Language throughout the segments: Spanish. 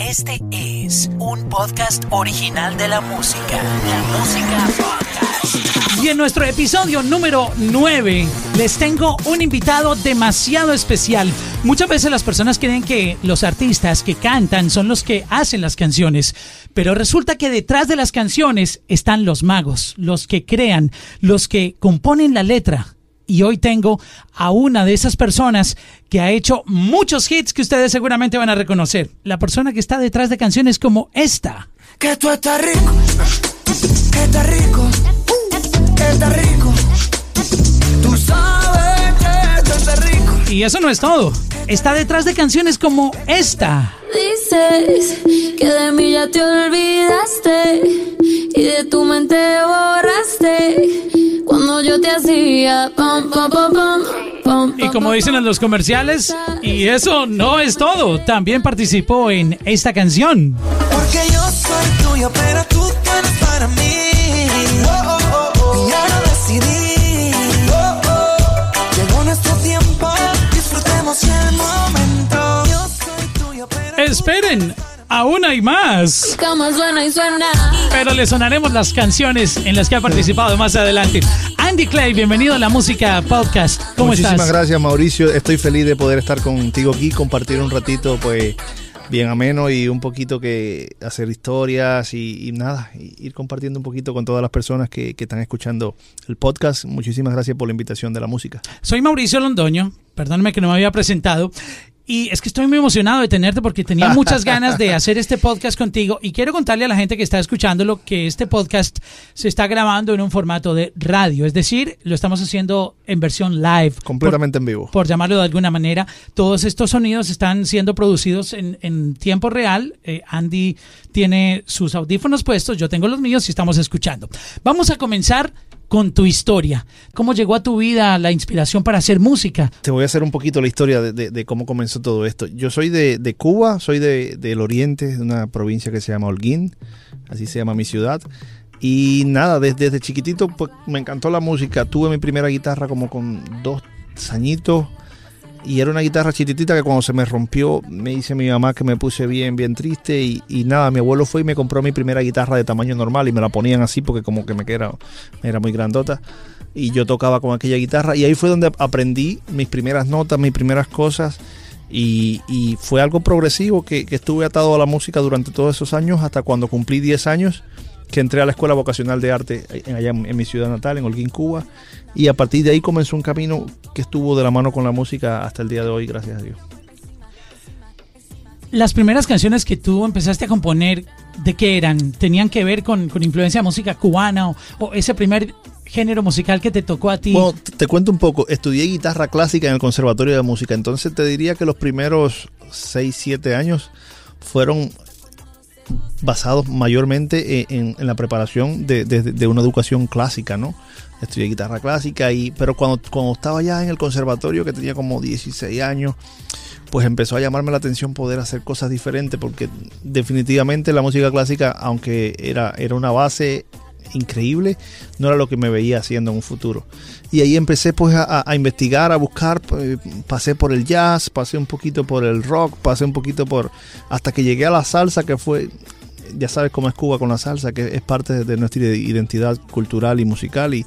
Este es un podcast original de la música. La música podcast. Y en nuestro episodio número 9 les tengo un invitado demasiado especial. Muchas veces las personas creen que los artistas que cantan son los que hacen las canciones, pero resulta que detrás de las canciones están los magos, los que crean, los que componen la letra y hoy tengo a una de esas personas que ha hecho muchos hits que ustedes seguramente van a reconocer. La persona que está detrás de canciones como esta. Que tú estás rico, que estás rico, que estás rico. Y eso no es todo. Está detrás de canciones como esta. Dices que de mí ya te olvidaste y de tu mente borraste cuando yo te hacía pam pam pam pam. Y como dicen en los comerciales, y eso no es todo. También participó en esta canción. Porque yo soy tuyo, pero tú tienes para mí. Aún hay más. Cama suena y suena. Pero le sonaremos las canciones en las que ha participado más adelante. Andy Clay, bienvenido a la música podcast. ¿Cómo Muchísimas estás? gracias, Mauricio. Estoy feliz de poder estar contigo aquí, compartir un ratito, pues, bien ameno y un poquito que hacer historias y, y nada, y ir compartiendo un poquito con todas las personas que, que están escuchando el podcast. Muchísimas gracias por la invitación de la música. Soy Mauricio Londoño, perdóname que no me había presentado. Y es que estoy muy emocionado de tenerte porque tenía muchas ganas de hacer este podcast contigo y quiero contarle a la gente que está escuchándolo que este podcast se está grabando en un formato de radio, es decir, lo estamos haciendo en versión live. Completamente en vivo. Por, por llamarlo de alguna manera, todos estos sonidos están siendo producidos en, en tiempo real. Eh, Andy tiene sus audífonos puestos, yo tengo los míos y estamos escuchando. Vamos a comenzar con tu historia. ¿Cómo llegó a tu vida la inspiración para hacer música? Te voy a hacer un poquito la historia de, de- cómo comenzó todo esto. Yo soy de, de Cuba, soy de- del oriente, de una provincia que se llama Holguín, así se llama mi ciudad. Y nada, desde, desde chiquitito pues, me encantó la música. Tuve mi primera guitarra como con dos añitos y era una guitarra chiquitita que cuando se me rompió me dice mi mamá que me puse bien, bien triste y, y nada, mi abuelo fue y me compró mi primera guitarra de tamaño normal y me la ponían así porque como que me era, era muy grandota y yo tocaba con aquella guitarra y ahí fue donde aprendí mis primeras notas, mis primeras cosas y, y fue algo progresivo que, que estuve atado a la música durante todos esos años hasta cuando cumplí 10 años que entré a la Escuela Vocacional de Arte en- allá en, en mi ciudad natal, en Holguín, Cuba y a partir de ahí comenzó un camino que estuvo de la mano con la música hasta el día de hoy, gracias a Dios. Las primeras canciones que tú empezaste a componer, ¿de qué eran? ¿Tenían que ver con, con influencia de música cubana o, o ese primer género musical que te tocó a ti? Bueno, te cuento un poco. Estudié guitarra clásica en el Conservatorio de Música, entonces te diría que los primeros 6, 7 años fueron basados mayormente en, en- en la preparación de, de- de una educación clásica, ¿no? Estudié guitarra clásica, y, pero cuando, cuando estaba ya en el conservatorio, que tenía como 16 años, pues empezó a llamarme la atención poder hacer cosas diferentes, porque definitivamente la música clásica, aunque era, era una base increíble, no era lo que me veía haciendo en un futuro. Y ahí empecé pues a, investigar, a buscar, eh, pasé por el jazz, pasé un poquito por el rock, pasé un poquito por... hasta que llegué a la salsa, que fue, ya sabes cómo es Cuba con la salsa, que es parte de, nuestra identidad cultural y musical. Y,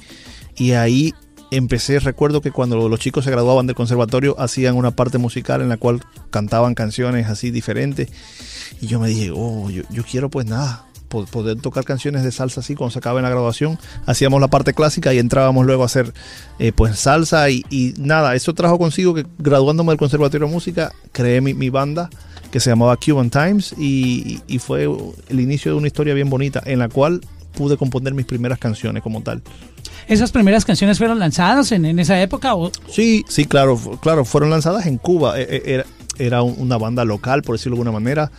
y ahí empecé, recuerdo que cuando los chicos se graduaban del conservatorio hacían una parte musical en la cual cantaban canciones así diferentes. Y yo me dije, oh, yo, yo quiero pues nada, poder tocar canciones de salsa así cuando se acaba en la graduación. Hacíamos la parte clásica y entrábamos luego a hacer eh, pues salsa y, y nada, eso trajo consigo que graduándome del Conservatorio de Música creé mi, mi banda que se llamaba Cuban Times y, y fue el inicio de una historia bien bonita en la cual pude componer mis primeras canciones como tal. ¿Esas primeras canciones fueron lanzadas en, en esa época? O, Sí, sí, claro, claro, fueron lanzadas en Cuba. E- e- Era, era un- una banda local, por decirlo de alguna manera.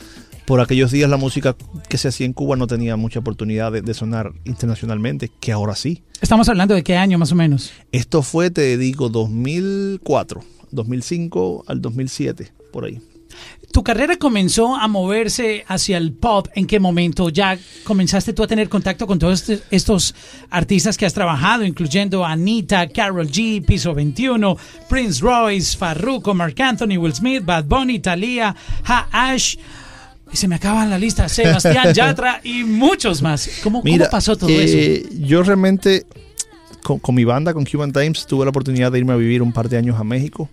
Por aquellos días la música que se hacía en Cuba no tenía mucha oportunidad de, de sonar internacionalmente, que ahora sí. estamos hablando de qué año más o menos. Esto fue, te digo, 2004, 2005 al 2007, por ahí. ¿Tu carrera comenzó a moverse hacia el pop? ¿En qué momento ya comenzaste tú a tener contacto con todos este- estos artistas que has trabajado, incluyendo Anita, Carol G, Piso 21, Prince Royce, Farruko, Mark Anthony, Will Smith, Bad Bunny, Thalía, Ha Ash? Y se me acaba la lista. Sebastián Yatra y muchos más. ¿Cómo, pasó todo eh, eso? Yo realmente, con, con mi banda, con Cuban Times, tuve la oportunidad de irme a vivir un par de años a México.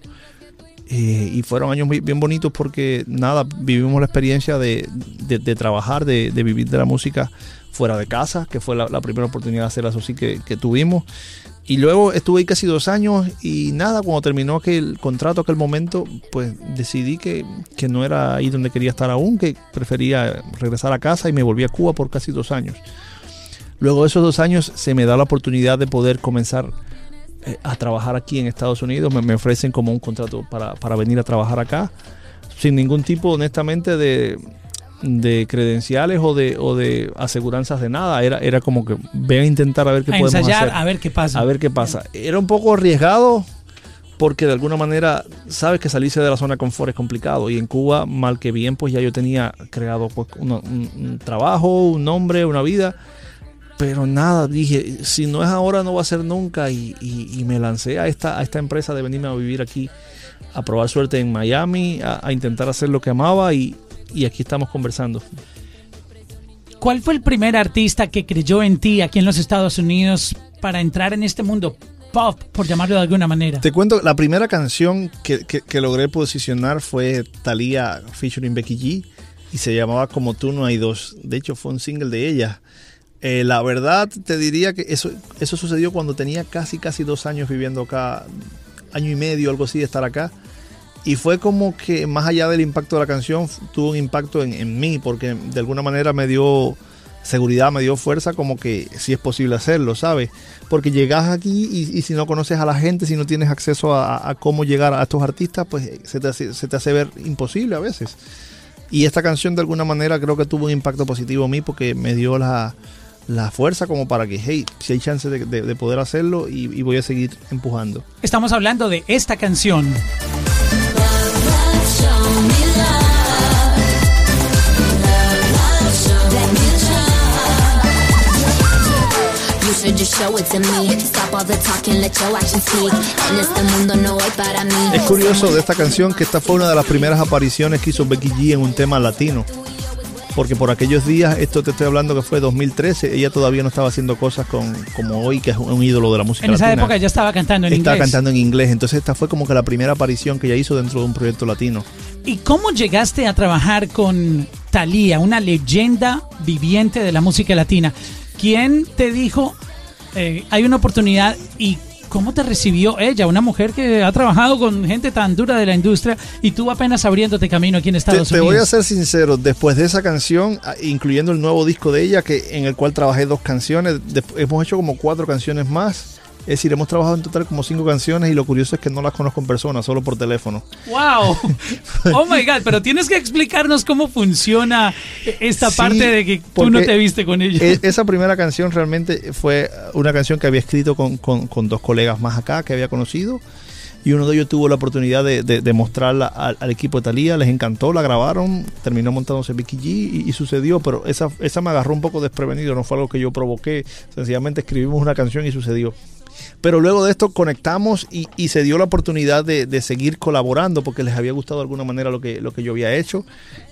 Eh, y fueron años muy- bien bonitos porque, nada, vivimos la experiencia de, de- de trabajar, de, de vivir de la música fuera de casa, que fue la, la primera oportunidad de hacer eso sí que, que tuvimos. Y luego estuve ahí casi dos años y nada, cuando terminó aquel contrato, aquel momento, pues decidí que, que no era ahí donde quería estar aún, que prefería regresar a casa y me volví a Cuba por casi dos años. Luego de esos dos años se me da la oportunidad de poder comenzar eh, a trabajar aquí en Estados Unidos. Me, me ofrecen como un contrato para, para venir a trabajar acá, sin ningún tipo, honestamente, de, de credenciales o de, o de aseguranzas de nada. Era, era como que ven a intentar a ver qué A podemos ensayar, hacer. a ver qué pasa. A ver qué pasa. Era un poco arriesgado porque de alguna manera sabes que salirse de la zona de confort es complicado y en Cuba mal que bien pues ya yo tenía creado pues, un, un trabajo, un nombre, una vida, pero nada, dije, si no es ahora no va a ser nunca y, y- y me lancé a esta, a esta empresa de venirme a vivir aquí, a probar suerte en Miami, a, a intentar hacer lo que amaba y, y aquí estamos conversando. ¿Cuál fue el primer artista que creyó en ti aquí en los Estados Unidos para entrar en este mundo pop, por llamarlo de alguna manera? Te cuento, la primera canción que, que- que logré posicionar fue Thalía featuring Becky G y se llamaba Como tú no hay dos. De hecho, fue un single de ella. Eh, la verdad, te diría que eso, eso sucedió cuando tenía casi, casi dos años viviendo acá, año y medio, algo así, de estar acá. Y fue como que más allá del impacto de la canción, tuvo un impacto en, en mí, porque de alguna manera me dio seguridad, me dio fuerza, como que sí es posible hacerlo, ¿sabes? Porque llegas aquí y, y si no conoces a la gente, si no tienes acceso a, a cómo llegar a estos artistas, pues se te, hace, se te hace ver imposible a veces. Y esta canción de alguna manera creo que tuvo un impacto positivo en mí porque me dio la, la fuerza como para que, hey, si hay chance de, de- de poder hacerlo y, y voy a seguir empujando. Estamos hablando de esta canción. Es curioso de esta canción que esta fue una de las primeras apariciones que hizo Becky G en un tema latino. Porque por aquellos días, esto te estoy hablando que fue 2013, ella todavía no estaba haciendo cosas con, como hoy, que es un ídolo de la música En esa latina. época ya estaba cantando en Estaba inglés. cantando en inglés, entonces esta fue como que la primera aparición que ella hizo dentro de un proyecto latino. ¿Y cómo llegaste a trabajar con Thalía, una leyenda viviente de la música latina? ¿Quién te dijo eh, hay una oportunidad y cómo te recibió ella, una mujer que ha trabajado con gente tan dura de la industria y tú apenas abriéndote camino aquí en Te, Estados te Unidos? voy a ser sincero, después de esa canción, a- incluyendo el nuevo disco de ella, que en el cual trabajé dos canciones, hemos hecho como cuatro canciones más. Es decir, hemos trabajado en total como cinco canciones y lo curioso es que no las conozco en persona, solo por teléfono. ¡Wow! Oh my God, pero tienes que explicarnos cómo funciona esta Sí, parte de que tú no te viste con ella. E- esa primera canción realmente fue una canción que había escrito con, con- con dos colegas más acá que había conocido. Y uno de ellos tuvo la oportunidad de, de- de mostrarla al, al equipo de Talía, les encantó, la grabaron, terminó montándose Vicky G y, y sucedió, pero esa, esa me agarró un poco desprevenido, no fue algo que yo provoqué, sencillamente escribimos una canción y sucedió. Pero luego de esto conectamos y, se dio la oportunidad de, seguir colaborando porque les había gustado de alguna manera lo que, lo que yo había hecho.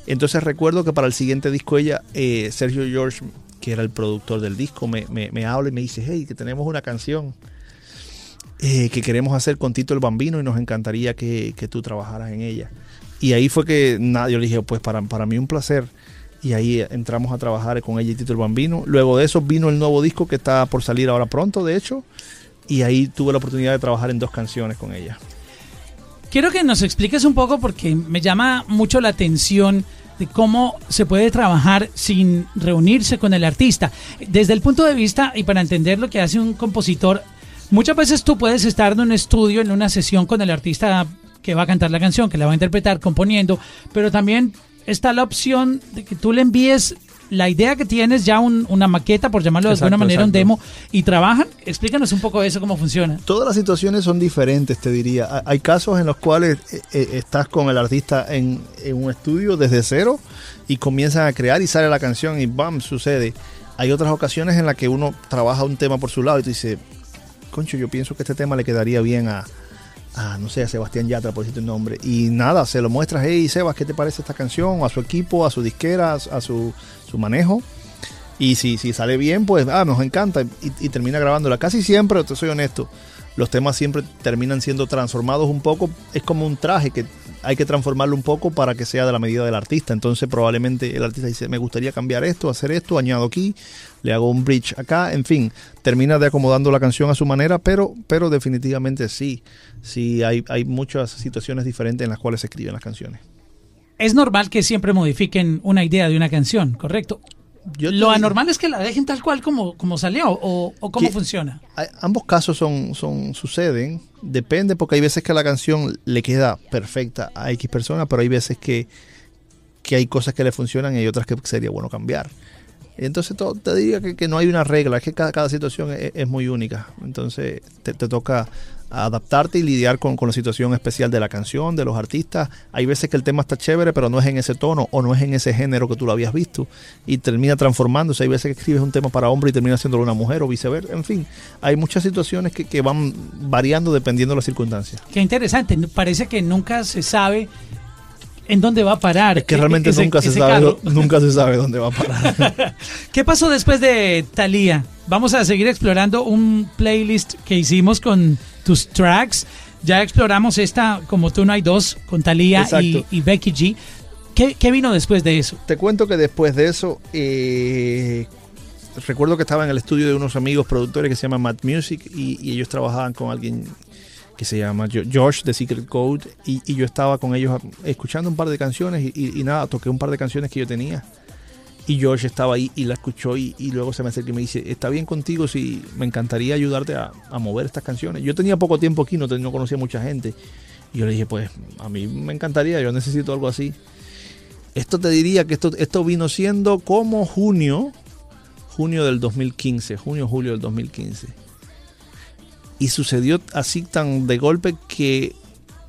Entonces recuerdo que para el siguiente disco ella, eh, Sergio George, que era el productor del disco, me, me, me habla y me dice, hey, que tenemos una canción eh, que queremos hacer con Tito el Bambino y nos encantaría que, que tú trabajaras en ella. Y ahí fue que nada, yo le dije, pues para, para mí un placer. Y ahí entramos a trabajar con ella y Tito el Bambino. Luego de eso vino el nuevo disco que está por salir ahora pronto, de hecho. Y ahí tuve la oportunidad de trabajar en dos canciones con ella. Quiero que nos expliques un poco porque me llama mucho la atención de cómo se puede trabajar sin reunirse con el artista. Desde el punto de vista y para entender lo que hace un compositor, muchas veces tú puedes estar en un estudio, en una sesión con el artista que va a cantar la canción, que la va a interpretar componiendo, pero también está la opción de que tú le envíes la idea que tienes, ya un- una maqueta, por llamarlo de Exacto, alguna manera, un demo, y trabajan. Explícanos un poco eso, cómo funciona. Todas las situaciones son diferentes, te diría. Ha- Hay casos en los cuales eh, eh, estás con el artista en, en un estudio desde cero y comienzan a crear y sale la canción y ¡bam! sucede. Hay otras ocasiones en las que uno trabaja un tema por su lado y tú dices, concho, yo pienso que este tema le quedaría bien a, a, no sé, a Sebastián Yatra, por decirte un nombre. Y nada, se lo muestras, hey, Sebas, ¿qué te parece esta canción? A su equipo, a su disquera, a su, su manejo. Y si, si sale bien, pues, ah, nos encanta. Y, termina grabándola. Casi siempre, te soy honesto, los temas siempre terminan siendo transformados un poco. Es como un traje que hay que transformarlo un poco para que sea de la medida del artista. Entonces probablemente el artista dice, me gustaría cambiar esto, hacer esto, añado aquí, le hago un bridge acá, en fin, termina de acomodando la canción a su manera, pero, pero definitivamente sí, sí hay, hay muchas situaciones diferentes en las cuales se escriben las canciones. Es normal que siempre modifiquen una idea de una canción, ¿correcto? Yo Lo anormal es que la dejen tal cual como, como salió o, o cómo funciona. Hay- ambos casos son, son suceden, depende porque hay veces que la canción le queda perfecta a X persona, pero hay veces que, que hay cosas que le funcionan y hay otras que sería bueno cambiar. Entonces to- te diría que, que no hay una regla, es que cada, cada situación es, es muy única. Entonces te, te toca adaptarte y lidiar con, con la situación especial de la canción, de los artistas. Hay veces que el tema está chévere, pero no es en ese tono o no es en ese género que tú lo habías visto y termina transformándose. Hay veces que escribes un tema para hombre y termina haciéndolo una mujer o viceversa. En fin, hay muchas situaciones que, que van variando dependiendo de las circunstancias. Qué interesante, parece que nunca se sabe en dónde va a parar. Es que e- realmente ese- nunca, se sabe, nunca se sabe dónde va a parar. ¿Qué pasó después de Thalía? Vamos a seguir explorando un playlist que hicimos con tus tracks. Ya exploramos esta, como tú no hay dos, con Thalía y, Becky G. ¿Qué, qué vino después de eso? Te cuento que después de eso, eh, recuerdo que estaba en el estudio de unos amigos productores que se llaman Matt Music y, y ellos trabajaban con alguien que se llama Josh de Secret Code y, y yo estaba con ellos escuchando un par de canciones y, y- y nada, toqué un par de canciones que yo tenía. Y Josh estaba ahí y la escuchó y, luego se me acerca y me dice, está bien contigo si me encantaría ayudarte a, mover estas canciones. Yo tenía poco tiempo aquí, no, no conocía mucha gente. Y yo le dije, pues a mí me encantaría, yo necesito algo así. Esto te diría que esto, esto vino siendo como junio, junio del 2015, junio, julio del 2015. Y sucedió así tan de golpe que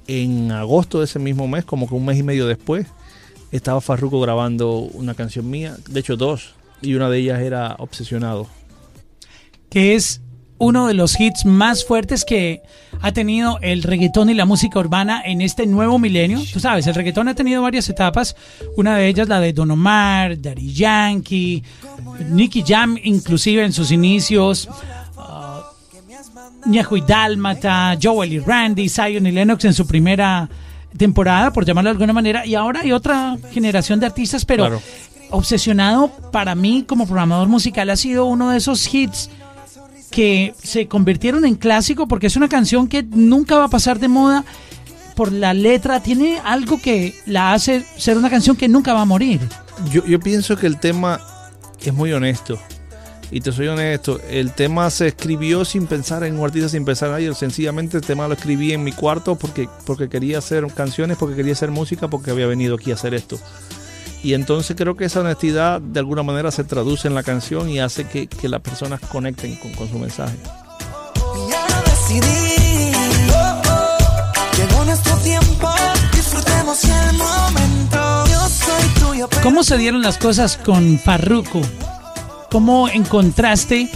en agosto de ese mismo mes, como que un mes y medio después, estaba Farruko grabando una canción mía, de hecho dos, y una de ellas era Obsesionado. que es uno de los hits más fuertes que ha tenido el reggaetón y la música urbana en este nuevo milenio. Tú sabes, el reggaetón ha tenido varias etapas. Una de ellas la de Don Omar, Daddy Yankee, Nicky Jam, inclusive en sus inicios. Ñejo y Dálmata, Joel y Randy, Zion y Lennox en su primera temporada, por llamarlo de alguna manera, y ahora hay otra generación de artistas, pero Claro. Obsesionado para mí como programador musical ha sido uno de esos hits que se convirtieron en clásico porque es una canción que nunca va a pasar de moda por la letra, tiene algo que la hace ser una canción que nunca va a morir. Yo, yo pienso que el tema es muy honesto. Y te soy honesto, el tema se escribió sin pensar en un artista, sin pensar en nadie. Sencillamente el tema lo escribí en mi cuarto porque, porque quería hacer canciones, porque quería hacer música, porque había venido aquí a hacer esto. Y entonces creo que esa honestidad de alguna manera se traduce en la canción y hace que, que las personas conecten con, con su mensaje. Y ahora decidí, oh, oh, llegó nuestro tiempo, disfrutemos el momento. Yo soy tuyo, pero ¿Cómo se dieron las cosas con Farruko? ¿Cómo encontraste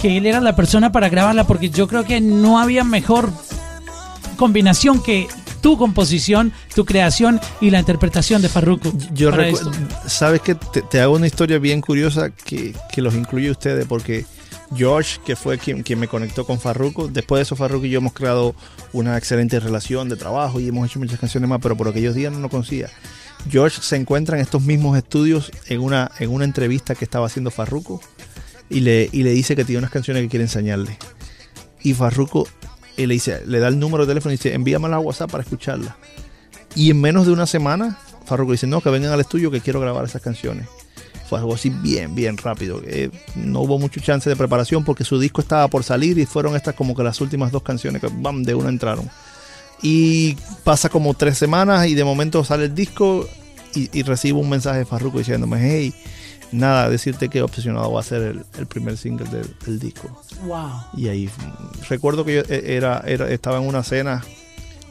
que él era la persona para grabarla? Porque yo creo que no había mejor combinación que tu composición, tu creación y la interpretación de Farruko. Yo sabes que te, te hago una historia bien curiosa que, que los incluye ustedes porque Josh, que fue quien, quien me conectó con Farruko, después de eso Farruko y yo hemos creado una excelente relación de trabajo y hemos hecho muchas canciones más, pero por aquellos días no lo conocía. Josh se encuentra en estos mismos estudios en una, en una entrevista que estaba haciendo Farruko y le, y le dice que tiene unas canciones que quiere enseñarle. Y Farruko eh, le dice, le da el número de teléfono y dice, envíamela a WhatsApp para escucharla. Y en menos de una semana, Farruko dice, no, que vengan al estudio que quiero grabar esas canciones. Fue algo así bien, bien rápido. Eh, no hubo mucho chance de preparación porque su disco estaba por salir y fueron estas como que las últimas dos canciones que bam, de una entraron. Y pasa como tres semanas y de momento sale el disco y, y recibo un mensaje de Farruko diciéndome, hey, nada, decirte que Obsesionado va a ser el, el primer single del, del disco. Wow. Y ahí recuerdo que yo eh, era, era, estaba en una cena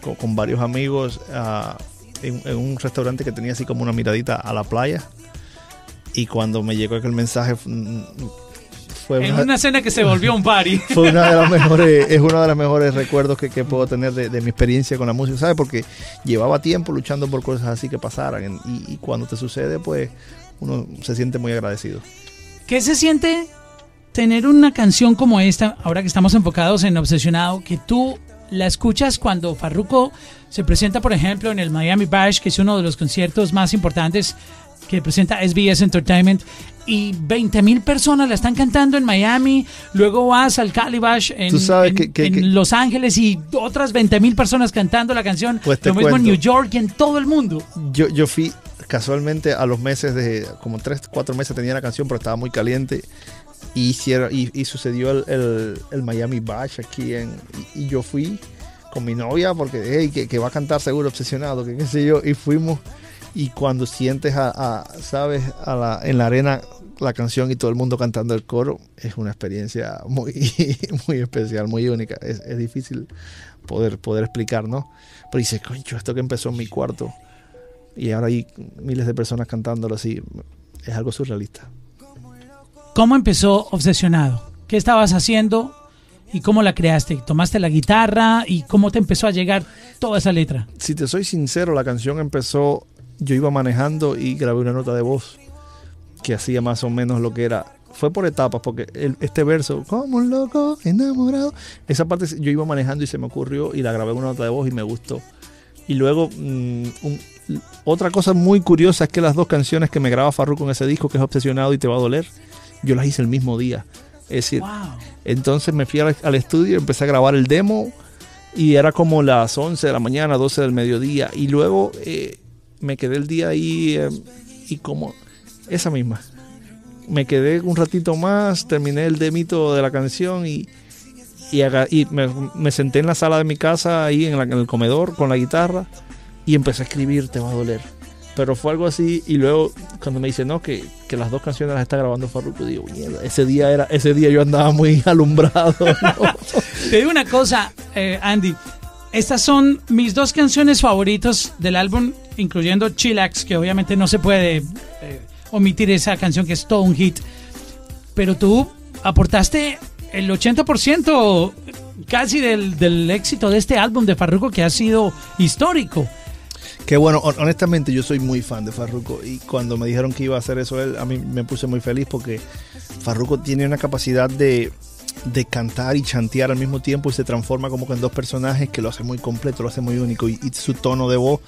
con, con varios amigos ah, en, en un restaurante que tenía así como una miradita a la playa. Y cuando me llegó aquel mensaje, mm, fue En una- una escena que se volvió un party. fue una de las mejores, es uno de los mejores recuerdos que, que puedo tener de, de mi experiencia con la música, ¿sabes? Porque llevaba tiempo luchando por cosas así que pasaran y, y cuando te sucede, pues uno se siente muy agradecido. ¿Qué se siente tener una canción como esta, ahora que estamos enfocados en Obsesionado, que tú la escuchas cuando Farruko se presenta, por ejemplo, en el Miami Bash, que es uno de los conciertos más importantes que presenta SBS Entertainment, y 20 mil personas la están cantando en Miami, luego vas al Calibash en, en- que- que- en que- Los Ángeles y otras 20 mil personas cantando la canción, Pues lo mismo en cuento. New York y en todo el mundo. Yo, yo fui casualmente a los meses de, como tres, cuatro meses tenía la canción, pero estaba muy caliente. Y, hicieron, y, y sucedió el, el- el Miami Bash aquí en, y, y yo fui con mi novia porque, hey, que, que va a cantar seguro obsesionado, que qué sé yo, y fuimos. Y cuando sientes a, a, sabes, a la, en la arena la canción y todo el mundo cantando el coro, es una experiencia muy, muy especial, muy única. Es, es difícil poder, poder explicar, ¿no? Pero dices, concho, esto que empezó en mi cuarto y ahora hay miles de personas cantándolo así, es algo surrealista. ¿Cómo empezó Obsesionado? ¿Qué estabas haciendo y cómo la creaste? ¿Tomaste la guitarra y cómo te empezó a llegar toda esa letra? Si te soy sincero, la canción empezó, yo iba manejando y grabé una nota de voz que hacía más o menos lo que era. Fue por etapas, porque el- este verso, como un loco enamorado, esa parte yo iba manejando y se me ocurrió y la grabé en una nota de voz y me gustó. Y luego, mm, un- otra cosa muy curiosa es que las dos canciones que me graba Farruko en ese disco, que es Obsesionado y Te va a doler, yo las hice el mismo día. Es decir, Wow. entonces me fui al, al estudio, empecé a grabar el demo y era como las 11 de la mañana, 12 del mediodía. Y luego eh, me quedé el día ahí eh, y como esa misma. Me quedé un ratito más, terminé el demito de la canción y, y, me, senté en la sala de mi casa, ahí en, la- el comedor con la guitarra y empecé a escribir Te va a doler. Pero fue algo así y luego cuando me dice no, que, que las dos canciones las está grabando Farruko, digo, mierda, ese día, era, ese día yo andaba muy alumbrado. Te digo una cosa, eh, Andy. Estas son mis dos canciones favoritas del álbum, incluyendo Chillax, que obviamente no se puede eh, omitir esa canción que es todo un hit. Pero tú aportaste el 80% casi del, del éxito de este álbum de Farruko que ha sido histórico. Que bueno, hon- honestamente yo soy muy fan de Farruko y cuando me dijeron que iba a hacer eso él, a mí me puse muy feliz porque Farruko tiene una capacidad de, de cantar y chantear al mismo tiempo y se transforma como que en dos personajes que lo hace muy completo, lo hace muy único y su tono de voz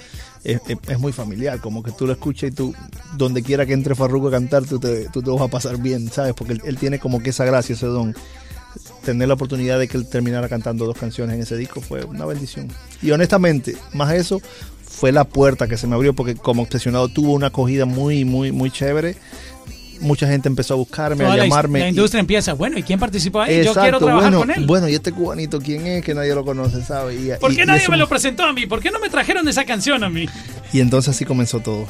es, es- muy familiar, como que tú lo escuchas y tú, donde quiera que entre Farruko a cantar, tú te, tú te vas a pasar bien, ¿sabes? Porque él, él tiene como que esa gracia, ese don. Tener la oportunidad de que él terminara cantando dos canciones en ese disco fue una bendición. Y honestamente, más eso, fue la puerta que se me abrió porque como obsesionado tuvo una acogida muy, muy, muy chévere. Mucha gente empezó a buscarme, Toda a la, llamarme. la y- industria empieza, bueno, ¿y quién participó ahí? Yo Exacto, quiero trabajar bueno, con él. bueno, y este cubanito, ¿quién es? Que nadie lo conoce, ¿sabe? Y, ¿Por y- qué y nadie eso- me lo presentó a mí? ¿Por qué no me trajeron esa canción a mí? Y entonces así comenzó todo.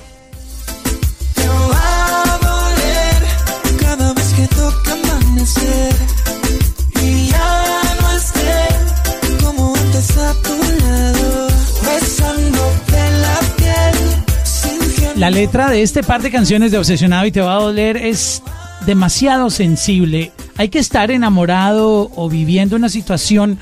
Te va a doler cada vez que toca amanecer La letra de este par de canciones de Obsesionado y Te va a doler es demasiado sensible. Hay que estar enamorado o viviendo una situación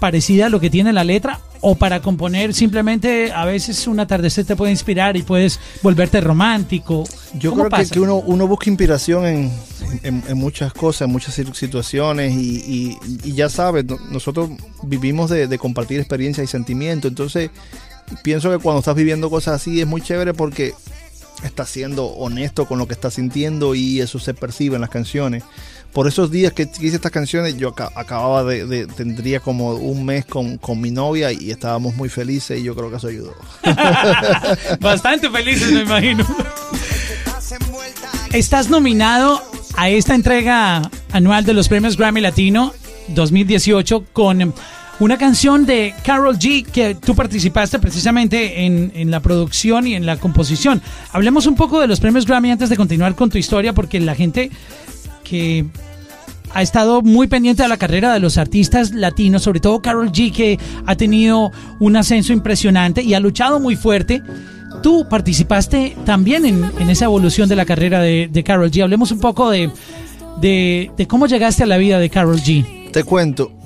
parecida a lo que tiene la letra o para componer simplemente a veces un atardecer te puede inspirar y puedes volverte romántico. Yo ¿Cómo creo que, que uno, uno busca inspiración en, en- en muchas cosas, en muchas situ- situaciones y, y- y ya sabes, no- nosotros vivimos de, de compartir experiencias y sentimientos, entonces pienso que cuando estás viviendo cosas así es muy chévere porque estás siendo honesto con lo que estás sintiendo y eso se percibe en las canciones. Por esos días que hice estas canciones, yo aca- acababa de, de- tendría como un mes con, con mi novia y estábamos muy felices y yo creo que eso ayudó. Bastante felices, me imagino. Estás nominado a esta entrega anual de los premios Grammy Latino 2018 con una canción de Carol G que tú participaste precisamente en, en la producción y en la composición. Hablemos un poco de los premios Grammy antes de continuar con tu historia porque la gente que ha estado muy pendiente de la carrera de los artistas latinos, sobre todo Carol G, que ha tenido un ascenso impresionante y ha luchado muy fuerte. Tú participaste también en, en esa evolución de la carrera de, Carol G. Hablemos un poco de de, de cómo llegaste a la vida de Carol G. Te cuento.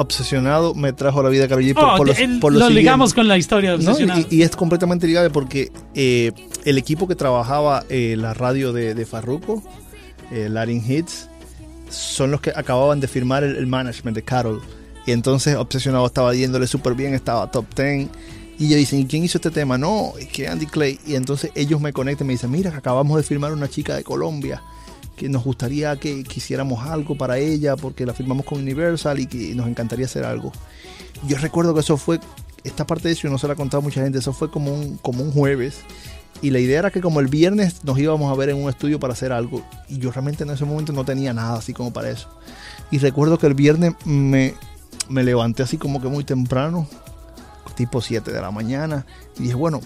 Obsesionado me trajo a la vida de Karol G por, Oh, por lo, el- por lo lo siguiente. ligamos con la historia de ¿no? Y, y es completamente ligado porque eh, el equipo que trabajaba eh, la radio de, de Farruko, eh, Latin Hits, son los que acababan de firmar el, el management de Carol. Y entonces Obsesionado estaba yéndole súper bien, estaba top 10. Y ellos dicen, ¿y quién hizo este tema? No, es que Andy Clay. Y entonces ellos me conectan y me dicen, mira, acabamos de firmar una chica de Colombia que nos gustaría que quisiéramos algo para ella porque la firmamos con Universal y que nos encantaría hacer algo. Yo recuerdo que eso fue, esta parte de eso no se la ha contado mucha gente, eso fue como un, como un jueves. Y la idea era que como el viernes nos íbamos a ver en un estudio para hacer algo. Y yo realmente en ese momento no tenía nada así como para eso. Y recuerdo que el viernes me, me levanté así como que muy temprano, tipo 7 de la mañana. Y dije, bueno,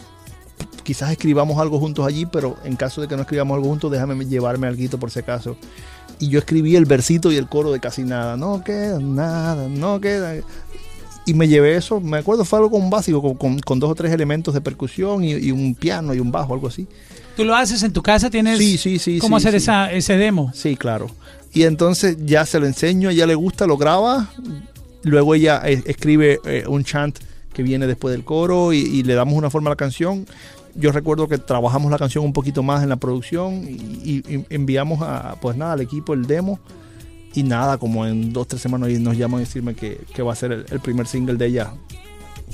quizás escribamos algo juntos allí, pero en caso de que no escribamos algo juntos, déjame llevarme algo por si acaso. Y yo escribí el versito y el coro de casi nada. No queda nada, no queda. Y me llevé eso, me acuerdo, fue algo con básico, con, con- con dos o tres elementos de percusión y, y un piano y un bajo, algo así. ¿Tú lo haces en tu casa? ¿Tienes Sí, sí, sí. cómo hacer. Esa, ese demo? Sí, claro. Y entonces ya se lo enseño, a ella le gusta, lo graba. Luego ella eh, escribe eh, un chant que viene después del coro y, le damos una forma a la canción. Yo recuerdo que trabajamos la canción un poquito más en la producción y, enviamos pues nada, al equipo el demo. Y nada, como en dos, tres semanas nos llaman a decirme que, va a ser el primer single de ella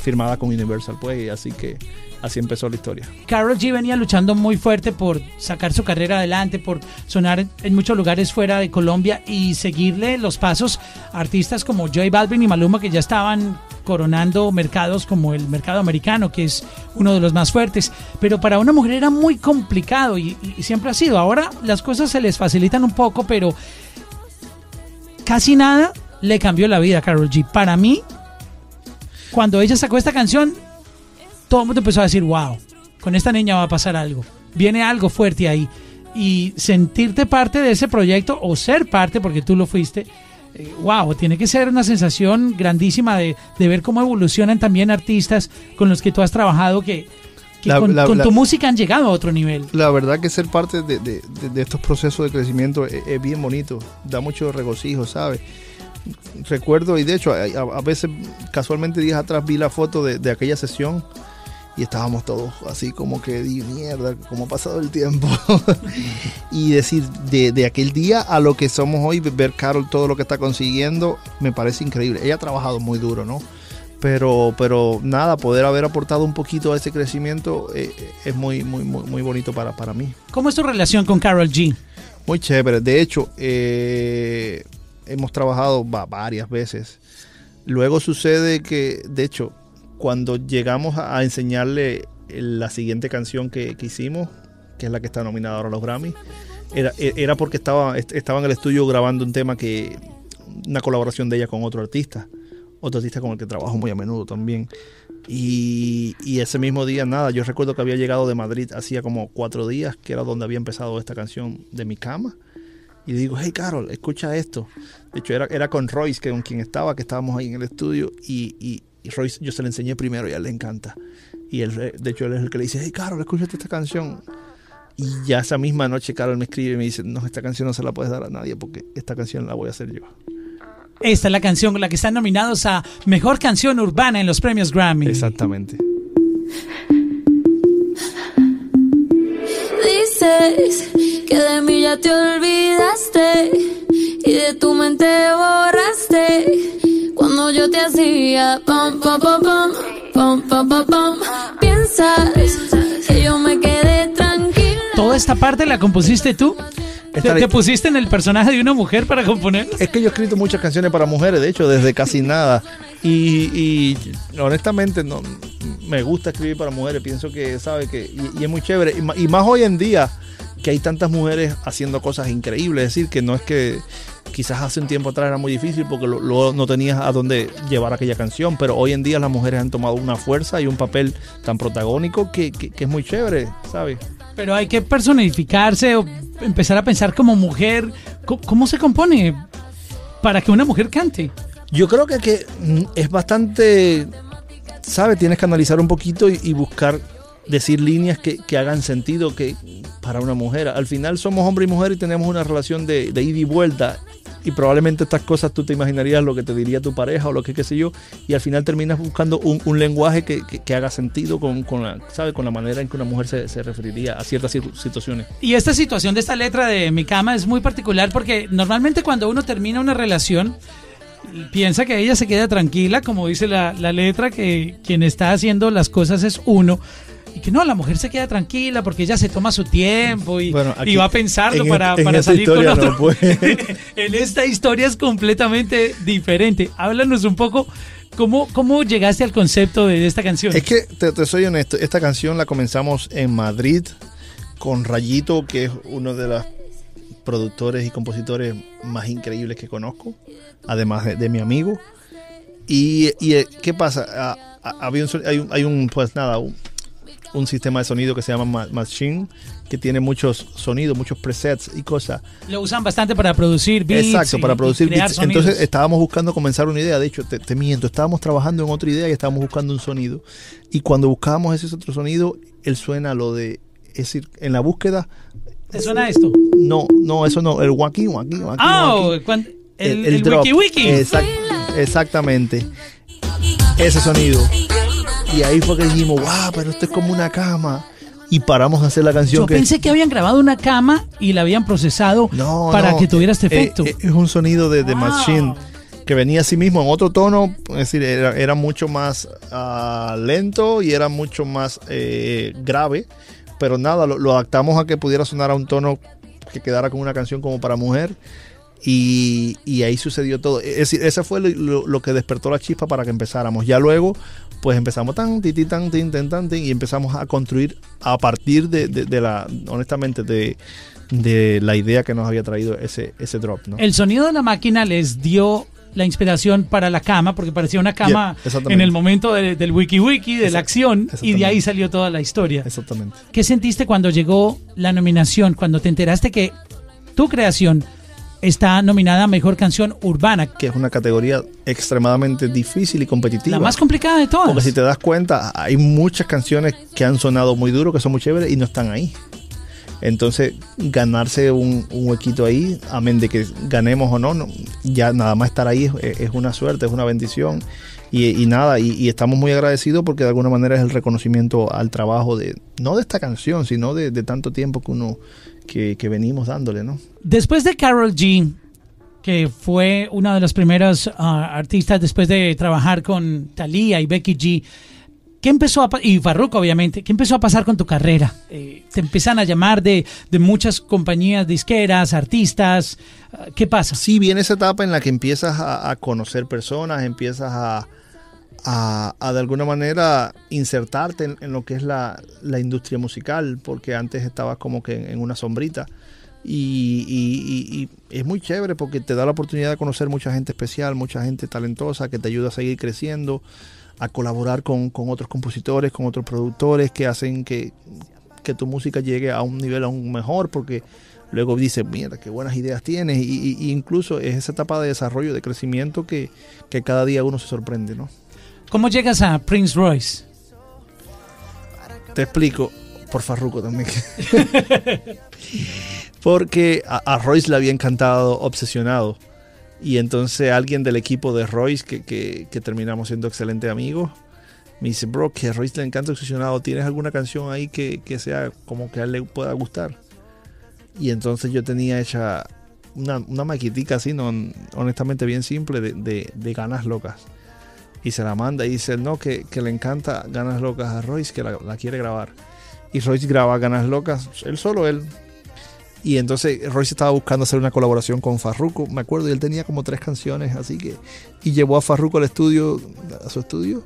firmada con Universal. Pues, y así que así empezó la historia. Carol G venía luchando muy fuerte por sacar su carrera adelante, por sonar en muchos lugares fuera de Colombia y seguirle los pasos a artistas como J Balvin y Maluma que ya estaban coronando mercados como el mercado americano, que es uno de los más fuertes. Pero para una mujer era muy complicado y, y siempre ha sido. Ahora las cosas se les facilitan un poco, pero casi nada le cambió la vida a Carol G. Para mí, cuando ella sacó esta canción, todo el mundo empezó a decir, wow, con esta niña va a pasar algo. Viene algo fuerte ahí. Y sentirte parte de ese proyecto o ser parte, porque tú lo fuiste, eh, wow, tiene que ser una sensación grandísima de, de ver cómo evolucionan también artistas con los que tú has trabajado que, que La- con, la- con la- tu música han llegado a otro nivel. La verdad que ser parte de, de- de- de estos procesos de crecimiento es, es bien bonito, da mucho regocijo, ¿sabes? Recuerdo, y de hecho, a, veces casualmente días atrás vi la foto de, de aquella sesión y estábamos todos así como que, di mierda, cómo ha pasado el tiempo. y decir, de, de aquel día a lo que somos hoy, ver Carol todo lo que está consiguiendo, me parece increíble. Ella ha trabajado muy duro, ¿no? pero pero nada poder haber aportado un poquito a ese crecimiento eh, es muy muy muy muy bonito para para mí ¿Cómo es tu relación con Carol G? muy chévere de hecho eh, hemos trabajado va- varias veces luego sucede que de hecho cuando llegamos a, enseñarle la siguiente canción que, que hicimos que es la que está nominada ahora a los Grammy era, era porque estaba, estaba en el estudio grabando un tema que una colaboración de ella con otro artista otro artista con el que trabajo muy a menudo también. Y, y ese mismo día, nada, yo recuerdo que había llegado de Madrid hacía como cuatro días, que era donde había empezado esta canción de mi cama. Y le digo, hey Carol, escucha esto. De hecho, era, era con Royce, que con quien estaba, que estábamos ahí en el estudio. Y, y, y Royce, yo se le enseñé primero y a él le encanta. Y él, eh, de hecho, él es el que le dice, hey Carol, escúchate esta canción. Y ya esa misma noche Carol me escribe y me dice, no, esta canción no se la puedes dar a nadie porque esta canción la voy a hacer yo. Esta es la canción con la que están nominados a Mejor Canción Urbana en los premios Grammy. Exactamente. Dices que de mí ya te olvidaste y de tu mente borraste cuando yo te hacía pam pam pam pam pam pam pam, pam. piensas que yo me quedé tranquila. Toda esta parte la compusiste tú. Esta ¿Te, ¿Te, pusiste en el personaje de una mujer para componer? Es que yo he escrito muchas canciones para mujeres, de hecho, desde casi nada. Y, y honestamente, no, me gusta escribir para mujeres. Pienso que, ¿sabes? Que, y, y es muy chévere. Y, y, más hoy en día, que hay tantas mujeres haciendo cosas increíbles. Es decir, que no es que quizás hace un tiempo atrás era muy difícil porque lo- luego no tenías a dónde llevar aquella canción. Pero hoy en día las mujeres han tomado una fuerza y un papel tan protagónico que, que- que es muy chévere, ¿sabes? Pero hay que personificarse o empezar a pensar como mujer. ¿Cómo, cómo se compone para que una mujer cante? Yo creo que, que, mm, es bastante, ¿sabes? Tienes que analizar un poquito y, y buscar decir líneas que, que hagan sentido que para una mujer. Al final somos hombre y mujer y tenemos una relación de, ida y vuelta. Y probablemente estas cosas tú te imaginarías lo que te diría tu pareja o lo que qué sé yo. Y al final terminas buscando un, lenguaje que, que- haga sentido con, con la, ¿sabe? con la manera en que una mujer se, se referiría a ciertas situ- situaciones. Y esta situación de esta letra de mi cama es muy particular porque normalmente cuando uno termina una relación piensa que ella se queda tranquila, como dice la, la letra, que quien está haciendo las cosas es uno. Y que no, la mujer se queda tranquila porque ella se toma su tiempo y, Bueno, aquí- y va a pensarlo en para, en para salir con otro. no, en esta historia es completamente diferente. Háblanos un poco cómo, cómo llegaste al concepto de esta canción. Es que te, te soy honesto, esta canción la comenzamos en Madrid con Rayito, que es uno de los productores y compositores más increíbles que conozco, además de, de mi amigo. Y, y, eh, ¿qué pasa? Ah, ah, había un, hay, un, hay un, pues nada, un, un sistema de sonido que se llama Ma- Machine, que tiene muchos sonidos, muchos presets y cosas. Lo usan bastante para producir beats. Exacto, y- para producir beats. sonidos. Entonces estábamos buscando comenzar una idea. De hecho, te, te miento, estábamos trabajando en otra idea y estábamos buscando un sonido. Y cuando buscábamos ese otro sonido, él suena lo de. Es decir, en la búsqueda. ¿Te suena esto? No, no, eso no. El waki, waki, waki. Ah, waki. cuan- el, el el drop. wiki wiki. Exact- exactamente. Ese sonido. Y ahí fue que dijimos, wow, pero esto es como una cama. Y paramos a hacer la canción Yo que. pensé que habían grabado una cama y la habían procesado No, para no, que tuviera este eh, efecto. eh, es un sonido de, de Wow. Machine que venía así mismo en otro tono, es decir, era, era mucho más ah, lento y era mucho más eh, grave, pero nada, lo, lo adaptamos a que pudiera sonar a un tono que quedara con una canción como para mujer. Y, y ahí sucedió todo. Es decir, ese fue lo, lo- lo que despertó la chispa para que empezáramos. Ya luego, pues empezamos tan, titi, tan, tin, tan, tan, tin, y empezamos a construir a partir de, de- de la, honestamente, de, de la idea que nos había traído ese, ese drop, ¿no? El sonido de la máquina les dio la inspiración para la cama, porque parecía una cama Yeah, en el momento de- del wiki wiki, de la acción, y de ahí salió toda la historia. Exactamente. ¿Qué sentiste cuando llegó la nominación, cuando te enteraste que tu creación está nominada a Mejor Canción Urbana? Que es una categoría extremadamente difícil y competitiva. La más complicada de todas. Porque si te das cuenta, hay muchas canciones que han sonado muy duro, que son muy chéveres y no están ahí. Entonces, ganarse un, un huequito ahí, amén de que ganemos o no, no, ya nada más estar ahí es, es una suerte, es una bendición. Y, y nada, y, y estamos muy agradecidos porque de alguna manera es el reconocimiento al trabajo de, no de esta canción, sino de, de tanto tiempo que uno, que, que venimos dándole, ¿no? Después de Carol G, que fue una de las primeras ah, artistas después de trabajar con Thalía y Becky G, ¿qué empezó a y Farruko obviamente, ¿qué empezó a pasar con tu carrera? Eh, te empiezan a llamar de, de muchas compañías disqueras, artistas, ah, ¿qué pasa? Sí, viene esa etapa en la que empiezas a, a conocer personas, empiezas a, a, de alguna manera insertarte en, lo que es la, la industria musical, porque antes estabas como que en, una sombrita. Y, es muy chévere porque te da la oportunidad de conocer mucha gente especial, mucha gente talentosa que te ayuda a seguir creciendo, a colaborar con, con otros compositores, con otros productores que hacen que, que tu música llegue a un nivel aún mejor porque luego dices, mira, qué buenas ideas tienes y incluso es esa etapa de desarrollo, de crecimiento que, que cada día uno se sorprende, ¿no? ¿Cómo llegas a Prince Royce? Te explico, por Farruko también. Porque a, Royce le había encantado Obsesionado. Y entonces alguien del equipo de Royce, que, que- terminamos siendo excelentes amigos, me dice, bro, que a Royce le encanta Obsesionado. ¿Tienes alguna canción ahí que, que sea como que a él le pueda gustar? Y entonces yo tenía hecha una, una maquitica así, no, honestamente bien simple, de- de ganas locas. Y se la manda y dice, no, que, que le encanta ganas locas a Royce, que la, quiere grabar. Y Royce graba ganas locas, él solo, él. Y entonces Royce estaba buscando hacer una colaboración con Farruko, me acuerdo, y él tenía como tres canciones, así que... Y llevó a Farruko al estudio, a su estudio,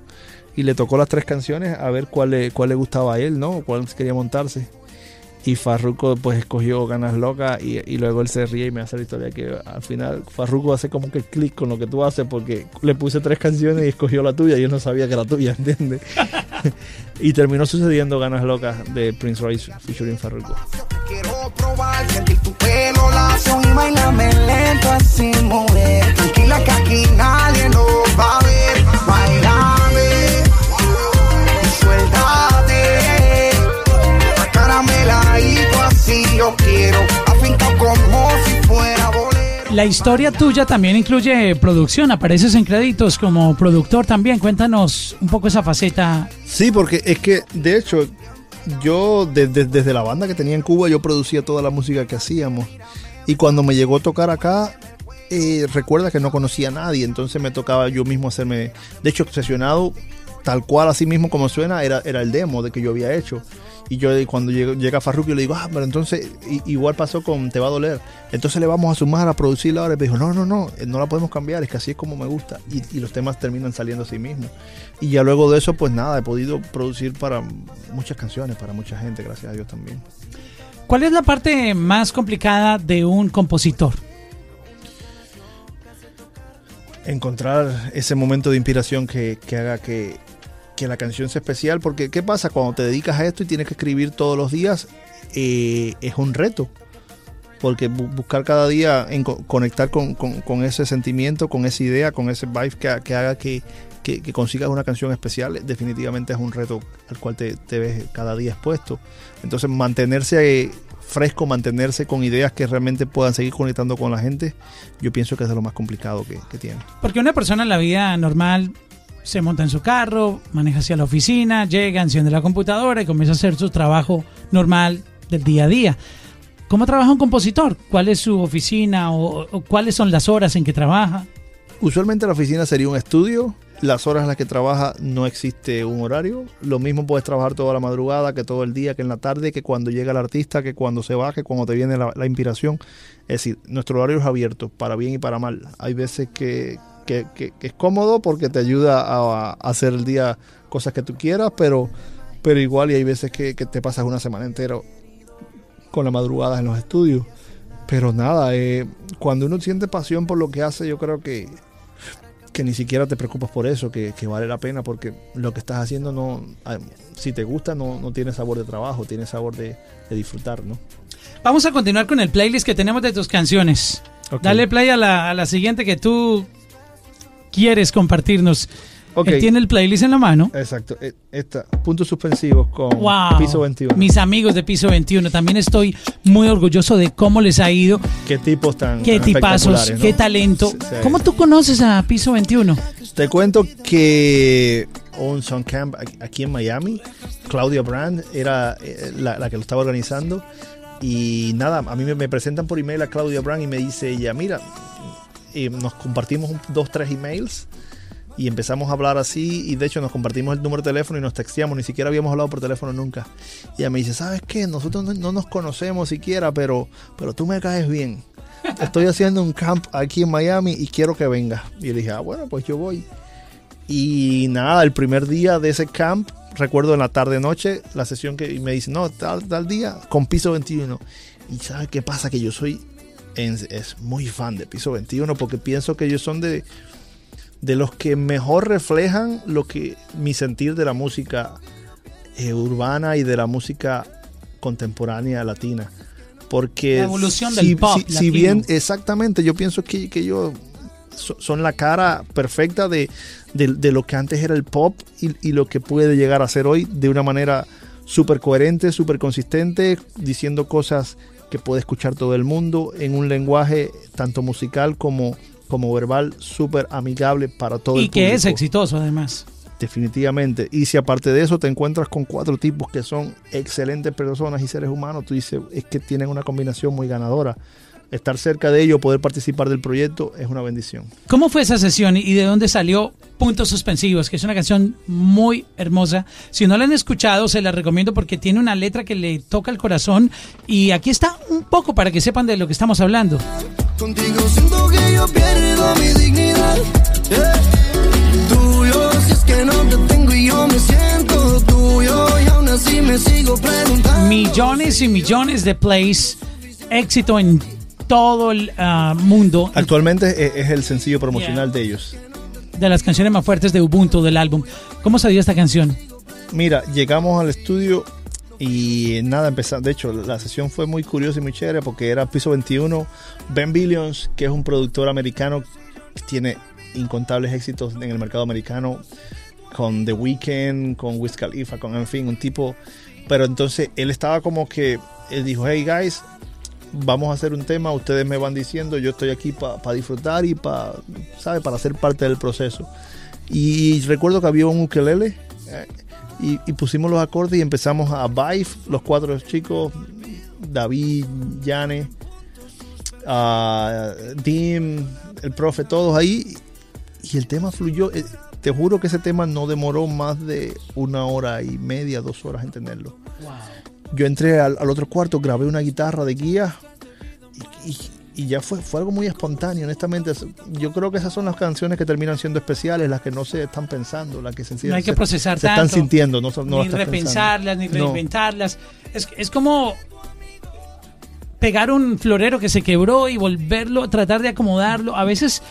y le tocó las tres canciones a ver cuál le, cuál le gustaba a él, ¿no? Cuál quería montarse. Y Farruko pues escogió Ganas Locas y, luego él se ríe y me hace la historia que al final Farruko hace como que clic con lo que tú haces porque le puse tres canciones y escogió la tuya y él no sabía que era tuya, ¿entiendes? y terminó sucediendo Ganas Locas de Prince Royce featuring Farruko. Quiero probar. Y suéltate. Acaramela y tú así, quiero, afincado como si fuera bolero. La historia tuya también incluye producción, apareces en créditos como productor también. Cuéntanos un poco esa faceta. Sí, porque es que, de hecho, yo desde, desde la banda que tenía en Cuba, yo producía toda la música que hacíamos. Y cuando me llegó a tocar acá, eh, recuerda que no conocía a nadie, entonces me tocaba yo mismo hacerme, de hecho, obsesionado, tal cual así mismo como suena, era, era el demo de que yo había hecho. Y yo cuando llega, llega Farruko yo le digo, ah, pero entonces igual pasó con Te va a doler. Entonces le vamos a sumar a producirla ahora. Y me dijo, no, no, no, eh, no la podemos cambiar, es que así es como me gusta. Y, y los temas terminan saliendo así mismo. Y ya luego de eso, pues nada, he podido producir para muchas canciones, para mucha gente, gracias a Dios también. ¿Cuál es la parte más complicada de un compositor? encontrar ese momento de inspiración que, que haga que, que la canción sea especial. Porque, ¿qué pasa? Cuando te dedicas a esto y tienes que escribir todos los días, eh, es un reto. Porque bu- buscar cada día en co- conectar con, con- con ese sentimiento, con esa idea, con ese vibe que, que haga que, que- que consigas una canción especial, definitivamente es un reto al cual te, te ves cada día expuesto. Entonces, mantenerse eh, fresco, mantenerse con ideas que realmente puedan seguir conectando con la gente, yo pienso que es de lo más complicado que, que tiene. Porque una persona en la vida normal se monta en su carro, maneja hacia la oficina, llega, enciende la computadora y comienza a hacer su trabajo normal del día a día. ¿Cómo trabaja un compositor? ¿Cuál es su oficina o, cuáles son las horas en que trabaja? Usualmente la oficina sería un estudio. Las horas en las que trabaja no existe un horario. Lo mismo puedes trabajar toda la madrugada, que todo el día, que en la tarde, que cuando llega el artista, que cuando se va, que cuando te viene la inspiración. Es decir, nuestro horario es abierto, para bien y para mal. Hay veces que, que- que- que es cómodo porque te ayuda a, a hacer el día cosas que tú quieras, pero, pero igual y hay veces que, que te pasas una semana entera con la madrugada en los estudios. Pero nada, eh, cuando uno siente pasión por lo que hace, yo creo que, que ni siquiera te preocupas por eso, que, que vale la pena, porque lo que estás haciendo, no si te gusta, no, no tiene sabor de trabajo, tiene sabor de, de disfrutar, ¿no? Vamos a continuar con el playlist que tenemos de tus canciones. Dale play a la, a la siguiente que tú quieres compartirnos. Ok. Él tiene el playlist en la mano. Exacto, eh, esta, puntos suspensivos con Wow. piso 21. Mis amigos de Piso 21. También estoy muy orgulloso de cómo les ha ido. Qué tipos tan Qué tan tipazos, qué talento. Sí, sí. ¿Cómo tú conoces a Piso 21? Te cuento que un Song Camp aquí en Miami, Claudia Brand era eh, la, la que lo estaba organizando. Y nada, a mí me, me presentan por email a Claudia Brand y me dice ella, mira, y nos compartimos un- dos, tres emails y empezamos a hablar así y de hecho nos compartimos el número de teléfono y nos texteamos, ni siquiera habíamos hablado por teléfono nunca. Y ella me dice, ¿sabes qué? Nosotros no, no nos conocemos siquiera, pero, pero tú me caes bien. Estoy haciendo un camp aquí en Miami y quiero que vengas. Y yo dije, ah, bueno, pues yo voy. Y nada, el primer día de ese camp, recuerdo en la tarde noche, la sesión que me dice, no, tal, tal día, con piso 21. Y ¿sabes qué pasa? Que yo soy en- es muy fan de piso 21 porque pienso que ellos son de, de los que mejor reflejan lo que mi sentir de la música eh, urbana y de la música contemporánea latina. Porque La evolución si, del pop si- bien exactamente, yo pienso que, que ellos so- son la cara perfecta de, de- de lo que antes era el pop y, y lo que puede llegar a ser hoy de una manera súper coherente, súper consistente, diciendo cosas que puede escuchar todo el mundo en un lenguaje tanto musical como, como verbal súper amigable para todo Y el que es exitoso además. Definitivamente. Y si aparte de eso te encuentras con cuatro tipos que son excelentes personas y seres humanos, tú dices, es que tienen una combinación muy ganadora. Estar cerca de ellos, poder participar del proyecto, es una bendición. ¿Cómo fue esa sesión y de dónde salió Puntos Suspensivos? Que es una canción muy hermosa. Si no la han escuchado, se la recomiendo porque tiene una letra que le toca el corazón. Y aquí está un poco para que sepan de lo que estamos hablando. Contigo siento que yo pierdo mi dignidad. Yeah. Tuyo, si es que no te tengo y yo me siento tuyo. Y aún así me sigo preguntando. Millones y millones de plays, éxito en todo el ah, mundo Actualmente es, es el sencillo promocional de ellos. de las canciones más fuertes de Ubuntu del álbum. ¿Cómo salió esta canción? Mira, llegamos al estudio y nada, empezamos. De hecho, la sesión fue muy curiosa y muy chévere porque era piso 21. Ben Billions, que es un productor americano tiene incontables éxitos en el mercado americano, con The Weeknd, con Wiz Khalifa, con en fin, un tipo. Pero entonces él estaba como que, él dijo, hey guys, vamos a hacer un tema, ustedes me van diciendo, yo estoy aquí para disfrutar y para, ¿sabe? Para ser parte del proceso. Y recuerdo que había un ukelele eh, y, pusimos los acordes y empezamos a vibe, los cuatro chicos, David, Yane, a Dim, el profe, todos ahí. Y el tema fluyó. Eh, Te juro que ese tema no demoró más de una hora y media, dos horas en tenerlo. Yo entré al, al otro cuarto, grabé una guitarra de guía y, y- y ya fue, fue algo muy espontáneo, honestamente. Es- Yo creo que esas son las canciones que terminan siendo especiales, las que no se están pensando, las que sencillamente No hay que se- procesar se, tanto. están sintiendo, no, no ni repensarlas, ni. No. reinventarlas. Es, es como pegar un florero que se quebró y volverlo, tratar de acomodarlo. A veces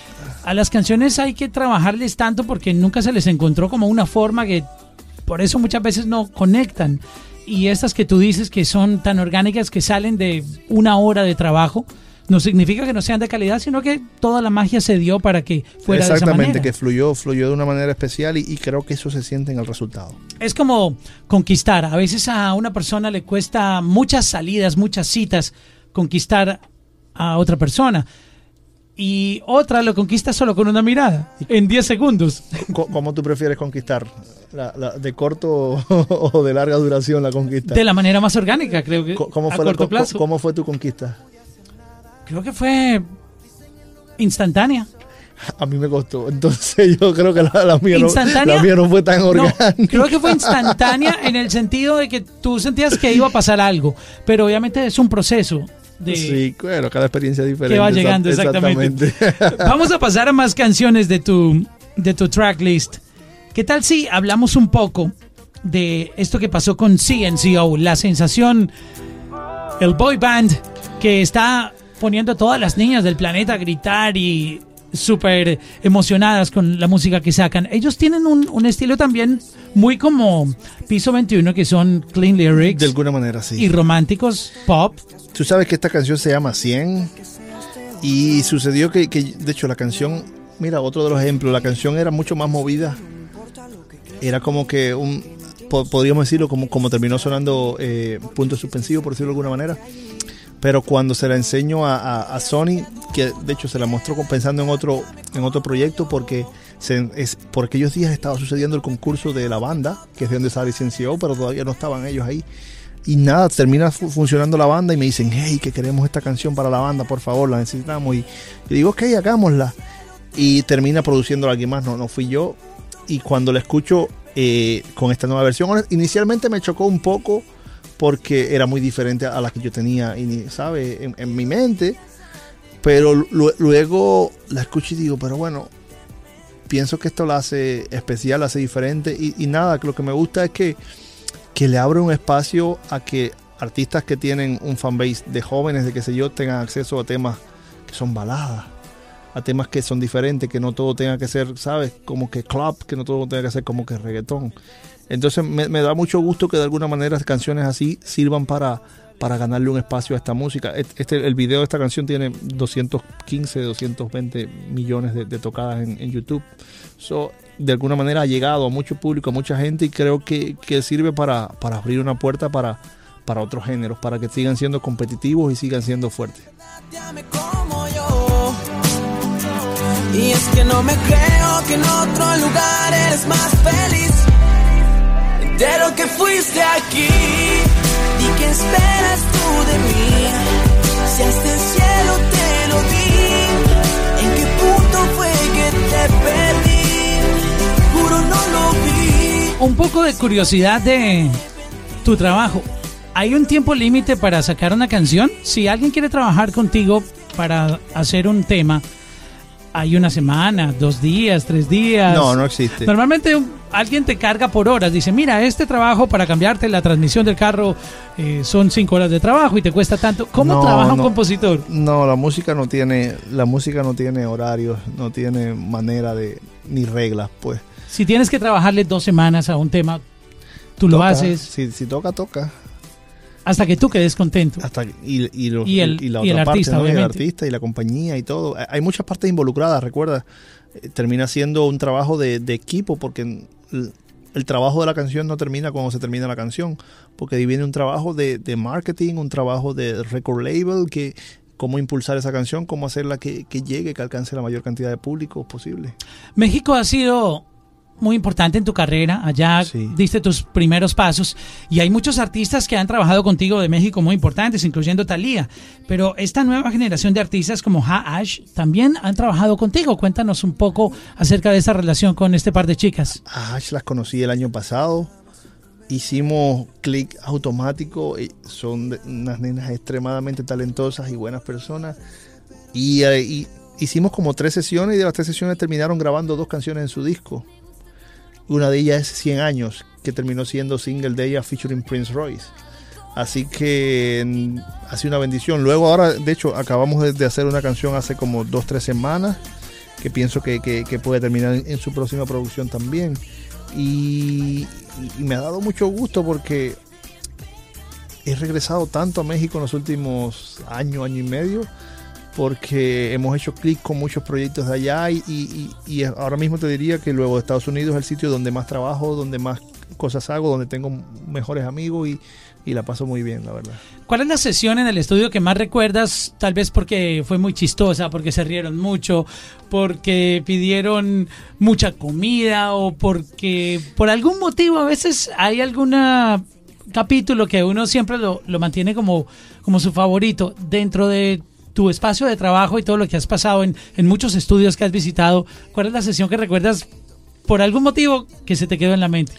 a las canciones hay que trabajarles tanto porque nunca se les encontró como una forma que por eso muchas veces no conectan. Y estas que tú dices que son tan orgánicas que salen de una hora de trabajo, no significa que no sean de calidad, sino que toda la magia se dio para que fuera de esa Exactamente, que fluyó, fluyó de una manera especial y, y creo que eso se siente en el resultado. Es como conquistar. A veces a una persona le cuesta muchas salidas, muchas citas conquistar a otra persona. Y otra lo conquista solo con una mirada, en 10 segundos. ¿Cómo tú prefieres conquistar? La- la- ¿De corto o de larga duración la conquista? De la manera más orgánica, creo que ¿Cómo a fue, la corto co- plazo. ¿Cómo fue tu conquista? Creo que fue instantánea. A mí me costó. Entonces yo creo que la, mía, no, ¿Instantánea? la mía no fue tan No, orgánica. creo que fue instantánea en el sentido de que tú sentías que iba a pasar algo, pero obviamente es un proceso de, Sí, bueno, cada experiencia es diferente. que va llegando exactamente. Vamos a pasar a más canciones de tu de tu tracklist. ¿Qué tal si hablamos un poco de esto que pasó con CNCO, la sensación, el boy band que está poniendo a todas las niñas del planeta a gritar y súper emocionadas con la música que sacan. Ellos tienen un, un estilo también muy como Piso 21, que son clean lyrics De alguna manera, sí. y románticos, pop. Tú sabes que esta canción se llama 100 y sucedió que, que, de hecho, la canción, mira, otro de los ejemplos, la canción era mucho más movida. Era como que un, po- podríamos decirlo, como, como terminó sonando eh, punto suspensivo, por decirlo de alguna manera. Pero cuando se la enseño a, Sony, que de hecho se la mostró pensando en otro, en otro proyecto, porque se- por aquellos días estaba sucediendo el concurso de la banda, que es de donde sale licenció, pero todavía no estaban ellos ahí. Y nada, termina fu- funcionando la banda y me dicen, hey, que queremos esta canción para la banda, por favor, la necesitamos. Y digo, ok, hagámosla. Y termina produciendo alguien más, no, no fui yo. Y cuando la escucho eh, con esta nueva versión, inicialmente me chocó un poco porque era muy diferente a la que yo tenía. En, en mi mente. Pero lu- luego la escucho y digo, pero bueno, pienso que esto la hace especial, la hace diferente. Y, nada, lo que me gusta es que, que le abre un espacio a que artistas que tienen un fanbase de jóvenes, de qué sé yo, tengan acceso a temas que son baladas, a temas que son diferentes, que no todo tenga que ser, ¿sabes? Como que club, que no todo tenga que ser como que reggaetón. Entonces me, da mucho gusto que de alguna manera canciones así sirvan para, para ganarle un espacio a esta música. Este, el video de esta canción tiene 215, 220 millones de, de tocadas en, en YouTube. So, de alguna manera ha llegado a mucho público, a mucha gente y creo que, que sirve para, para abrir una puerta para, para otros géneros, para que sigan siendo competitivos y sigan siendo fuertes. Y es que no me creo que en otro lugar eres más feliz de lo que fuiste aquí. ¿Y qué esperas tú de mí? Si hasta el cielo te lo di, ¿en qué punto fue que te perdí? Juro no lo vi. Un poco de curiosidad de tu trabajo. ¿Hay un tiempo límite para sacar una canción? Si alguien quiere trabajar contigo para hacer un tema, hay una semana, dos días, tres días. No, no existe. Normalmente alguien te carga por horas. Dice, mira, este trabajo para cambiarte la transmisión del carro eh, son cinco horas de trabajo y te cuesta tanto. ¿Cómo No, trabaja un compositor? No, la música no tiene, la música no tiene horarios, no tiene manera de ni reglas, pues. Si tienes que trabajarle dos semanas a un tema, tú lo haces Si, si toca, toca. Hasta que tú quedes contento. Hasta y, y, los- Y el- la y el otra artista, parte, ¿no? Y el artista y la compañía y todo. Hay muchas partes involucradas, recuerda. Eh, Termina siendo un trabajo de, de equipo porque el trabajo de la canción no termina cuando se termina la canción, porque ahí viene un trabajo de, de marketing, un trabajo de record label, que cómo impulsar esa canción, cómo hacerla que, que llegue, que alcance la mayor cantidad de público posible. México ha sido muy importante en tu carrera. Allá Sí. diste tus primeros pasos y hay muchos artistas que han trabajado contigo de México muy importantes, incluyendo Thalía. Pero esta nueva generación de artistas como Ha Ash también han trabajado contigo. Cuéntanos un poco acerca de esta relación con este par de chicas. A Ash las conocí el año pasado. Hicimos clic automático. y Son unas nenas extremadamente talentosas y buenas personas. Y, eh, y hicimos como tres sesiones y de las tres sesiones terminaron grabando dos canciones en su disco. Una de ellas es 100 años, que terminó siendo single de ella featuring Prince Royce. Así que mm, ha sido una bendición. Luego ahora, de hecho, acabamos de, hacer una canción hace como dos, tres semanas, que pienso que, puede terminar en, en su próxima producción también. Y, y me ha dado mucho gusto porque he regresado tanto a México en los últimos año, año y medio, porque hemos hecho clic con muchos proyectos de allá y, y- y- ahora mismo te diría que luego Estados Unidos es el sitio donde más trabajo, donde más cosas hago, donde tengo mejores amigos y, y la paso muy bien, la verdad. ¿Cuál es la sesión en el estudio que más recuerdas? Tal vez porque fue muy chistosa, porque se rieron mucho, porque pidieron mucha comida o porque por algún motivo a veces hay algún capítulo que uno siempre lo, lo mantiene como, como su favorito dentro de tu espacio de trabajo y todo lo que has pasado en, en muchos estudios que has visitado. ¿Cuál es la sesión que recuerdas por algún motivo que se te quedó en la mente?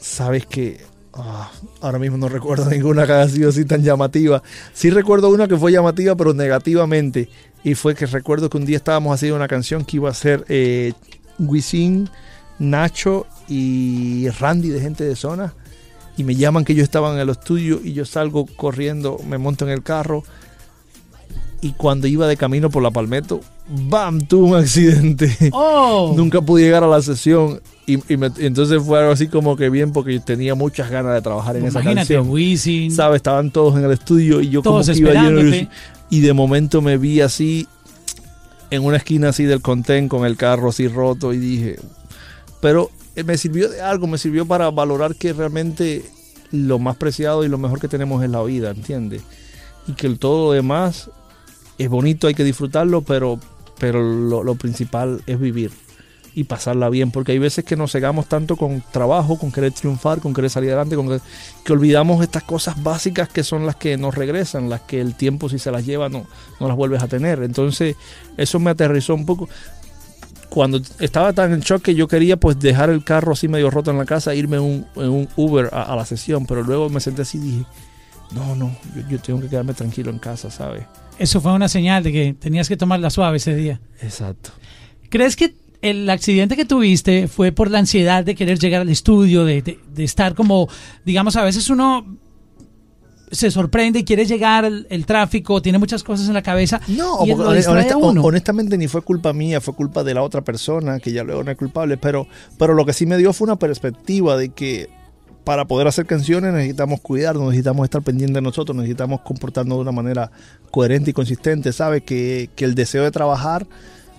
Sabes que ah, ahora mismo no recuerdo ninguna que haya sido así tan llamativa. Sí recuerdo una que fue llamativa, pero negativamente. Y fue que recuerdo que un día estábamos haciendo una canción que iba a ser eh, Wisin, Nacho y Randy de gente de zona. Y me llaman que yo estaba en el estudio y yo salgo corriendo, me monto en el carro. Y cuando iba de camino por la Palmetto, ¡bam! Tuve un accidente. ¡Oh! Nunca pude llegar a la sesión y, y me- y entonces fue algo así como que bien porque yo tenía muchas ganas de trabajar en esa Imagínate, canción. Wisin. ¿Sabes? Estaban todos en el estudio y yo Todos como que iba lleno y de momento me vi así en una esquina así del contén con el carro así roto y dije, pero eh, me sirvió de algo, me sirvió para valorar que realmente lo más preciado y lo mejor que tenemos es la vida, ¿entiendes? Y que el todo lo demás es bonito, hay que disfrutarlo, pero, pero lo, principal es vivir y pasarla bien, porque hay veces que nos cegamos tanto con trabajo, con querer triunfar, con querer salir adelante, con que, que olvidamos estas cosas básicas que son las que nos regresan, las que el tiempo si se las lleva no, no las vuelves a tener. Entonces eso me aterrizó un poco. Cuando estaba tan en shock que yo quería pues dejar el carro así medio roto en la casa, irme un, un Uber a, a la sesión, pero luego me senté así y dije, no, no, yo, yo tengo que quedarme tranquilo en casa, ¿sabes? Eso fue una señal de que tenías que tomarla suave ese día. Exacto. ¿Crees que el accidente que tuviste fue por la ansiedad de querer llegar al estudio, de, de- de estar como, digamos, a veces uno se sorprende y quiere llegar, el, el tráfico, tiene muchas cosas en la cabeza No, y porque lo distrae honesta- a uno? honestamente ni fue culpa mía, fue culpa de la otra persona, que ya luego no es culpable, pero, pero lo que sí me dio fue una perspectiva de que para poder hacer canciones necesitamos cuidarnos, necesitamos estar pendientes de nosotros, necesitamos comportarnos de una manera coherente y consistente, ¿sabes? Que, que el deseo de trabajar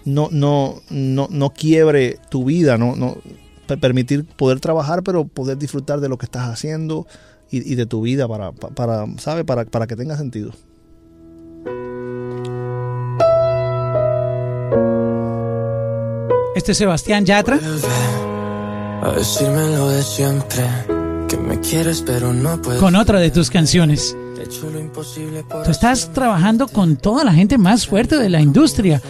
no, no, no, no quiebre tu vida, no, no per- permitir poder trabajar, pero poder disfrutar de lo que estás haciendo y, y de tu vida para, pa- para, ¿sabes? Para, para que tenga sentido. Este es Sebastián Yatra. A decirme lo de siempre, que me quieres pero no puedes. con otra de tus canciones. Tú estás trabajando con toda la gente más fuerte de la industria.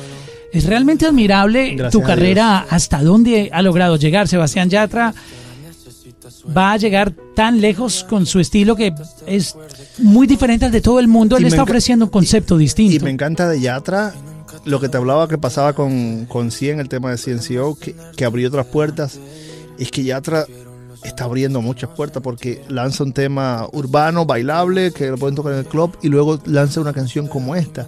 Es realmente admirable Gracias tu carrera, hasta dónde ha logrado llegar. Sebastián Yatra va a llegar tan lejos con su estilo que es muy diferente al de todo el mundo. Él Y está ofreciendo un concepto Y distinto. me encanta de Yatra lo que te hablaba que pasaba con, con 100, el tema de CNCO, que, que abrió otras puertas. Es que Yatra está abriendo muchas puertas porque lanza un tema urbano, bailable, que lo pueden tocar en el club, y luego lanza una canción como esta.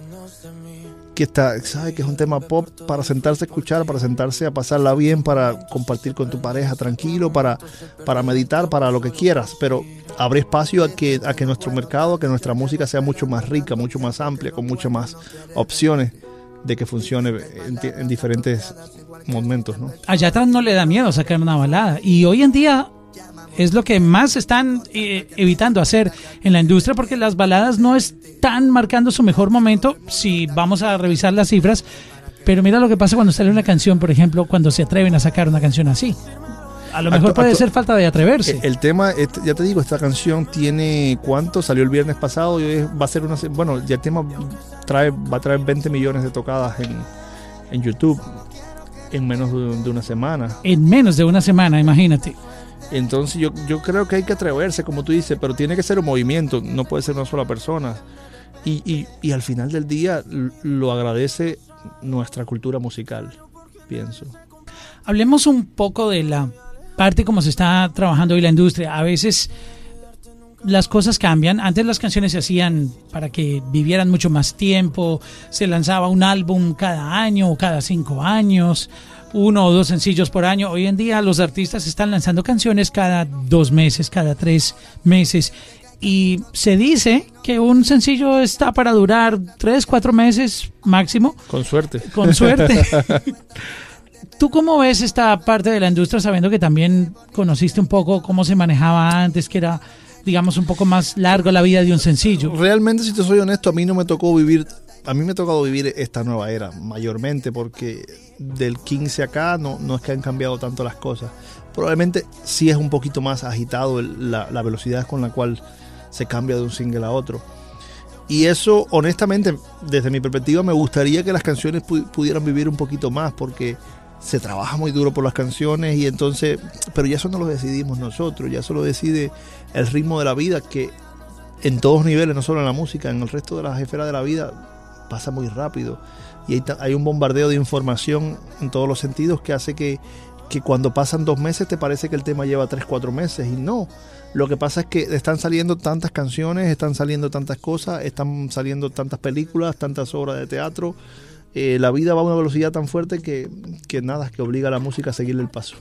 Que está, sabe que es un tema pop para sentarse a escuchar, para sentarse a pasarla bien, para compartir con tu pareja tranquilo, para, para meditar, para lo que quieras. Pero abre espacio a que, a que nuestro mercado, a que nuestra música sea mucho más rica, mucho más amplia, con muchas más opciones. de que funcione en, en diferentes momentos, ¿no? A Yatra no le da miedo sacar una balada. Y hoy en día es lo que más están eh, evitando hacer en la industria porque las baladas no están marcando su mejor momento si vamos a revisar las cifras. Pero mira lo que pasa cuando sale una canción, por ejemplo, cuando se atreven a sacar una canción así. A lo mejor Actu- puede actu- ser falta de atreverse. El, el tema, este, ya te digo, esta canción tiene cuánto salió el viernes pasado y va a ser una, bueno, ya el tema trae, va a traer 20 millones de tocadas en, en YouTube en menos de una semana. En menos de una semana, imagínate. Entonces yo, yo creo que hay que atreverse, como tú dices, pero tiene que ser un movimiento, no puede ser una sola persona. Y, y, y al final del día lo agradece nuestra cultura musical, pienso. Hablemos un poco de la parte como se está trabajando hoy la industria. A veces las cosas cambian. Antes las canciones se hacían para que vivieran mucho más tiempo. Se lanzaba un álbum cada año o cada cinco años. Uno o dos sencillos por año. Hoy en día los artistas están lanzando canciones cada dos meses, cada tres meses. Y se dice que un sencillo está para durar tres, cuatro meses máximo Con suerte. con suerte. ¿Tú cómo ves esta parte de la industria sabiendo que también conociste un poco cómo se manejaba antes, que era, digamos, un poco más largo la vida de un sencillo? Realmente, si te soy honesto, a mí no me tocó vivir, a mí me ha tocado vivir esta nueva era, mayormente, porque del 15 acá no, no es que han cambiado tanto las cosas. Probablemente sí es un poquito más agitado la, la velocidad con la cual se cambia de un single a otro. Y eso, honestamente, desde mi perspectiva, me gustaría que las canciones pu- pudieran vivir un poquito más, porque se trabaja muy duro por las canciones y entonces, pero ya eso no lo decidimos nosotros, ya eso lo decide el ritmo de la vida que en todos niveles, no solo en la música, en el resto de las esferas de la vida pasa muy rápido y hay, hay un bombardeo de información en todos los sentidos que hace que, que cuando pasan dos meses te parece que el tema lleva tres, cuatro meses y no. Lo que pasa es que están saliendo tantas canciones, están saliendo tantas cosas, están saliendo tantas películas, tantas obras de teatro. Eh, la vida va a una velocidad tan fuerte que, que nada, que obliga a la música a seguirle el paso.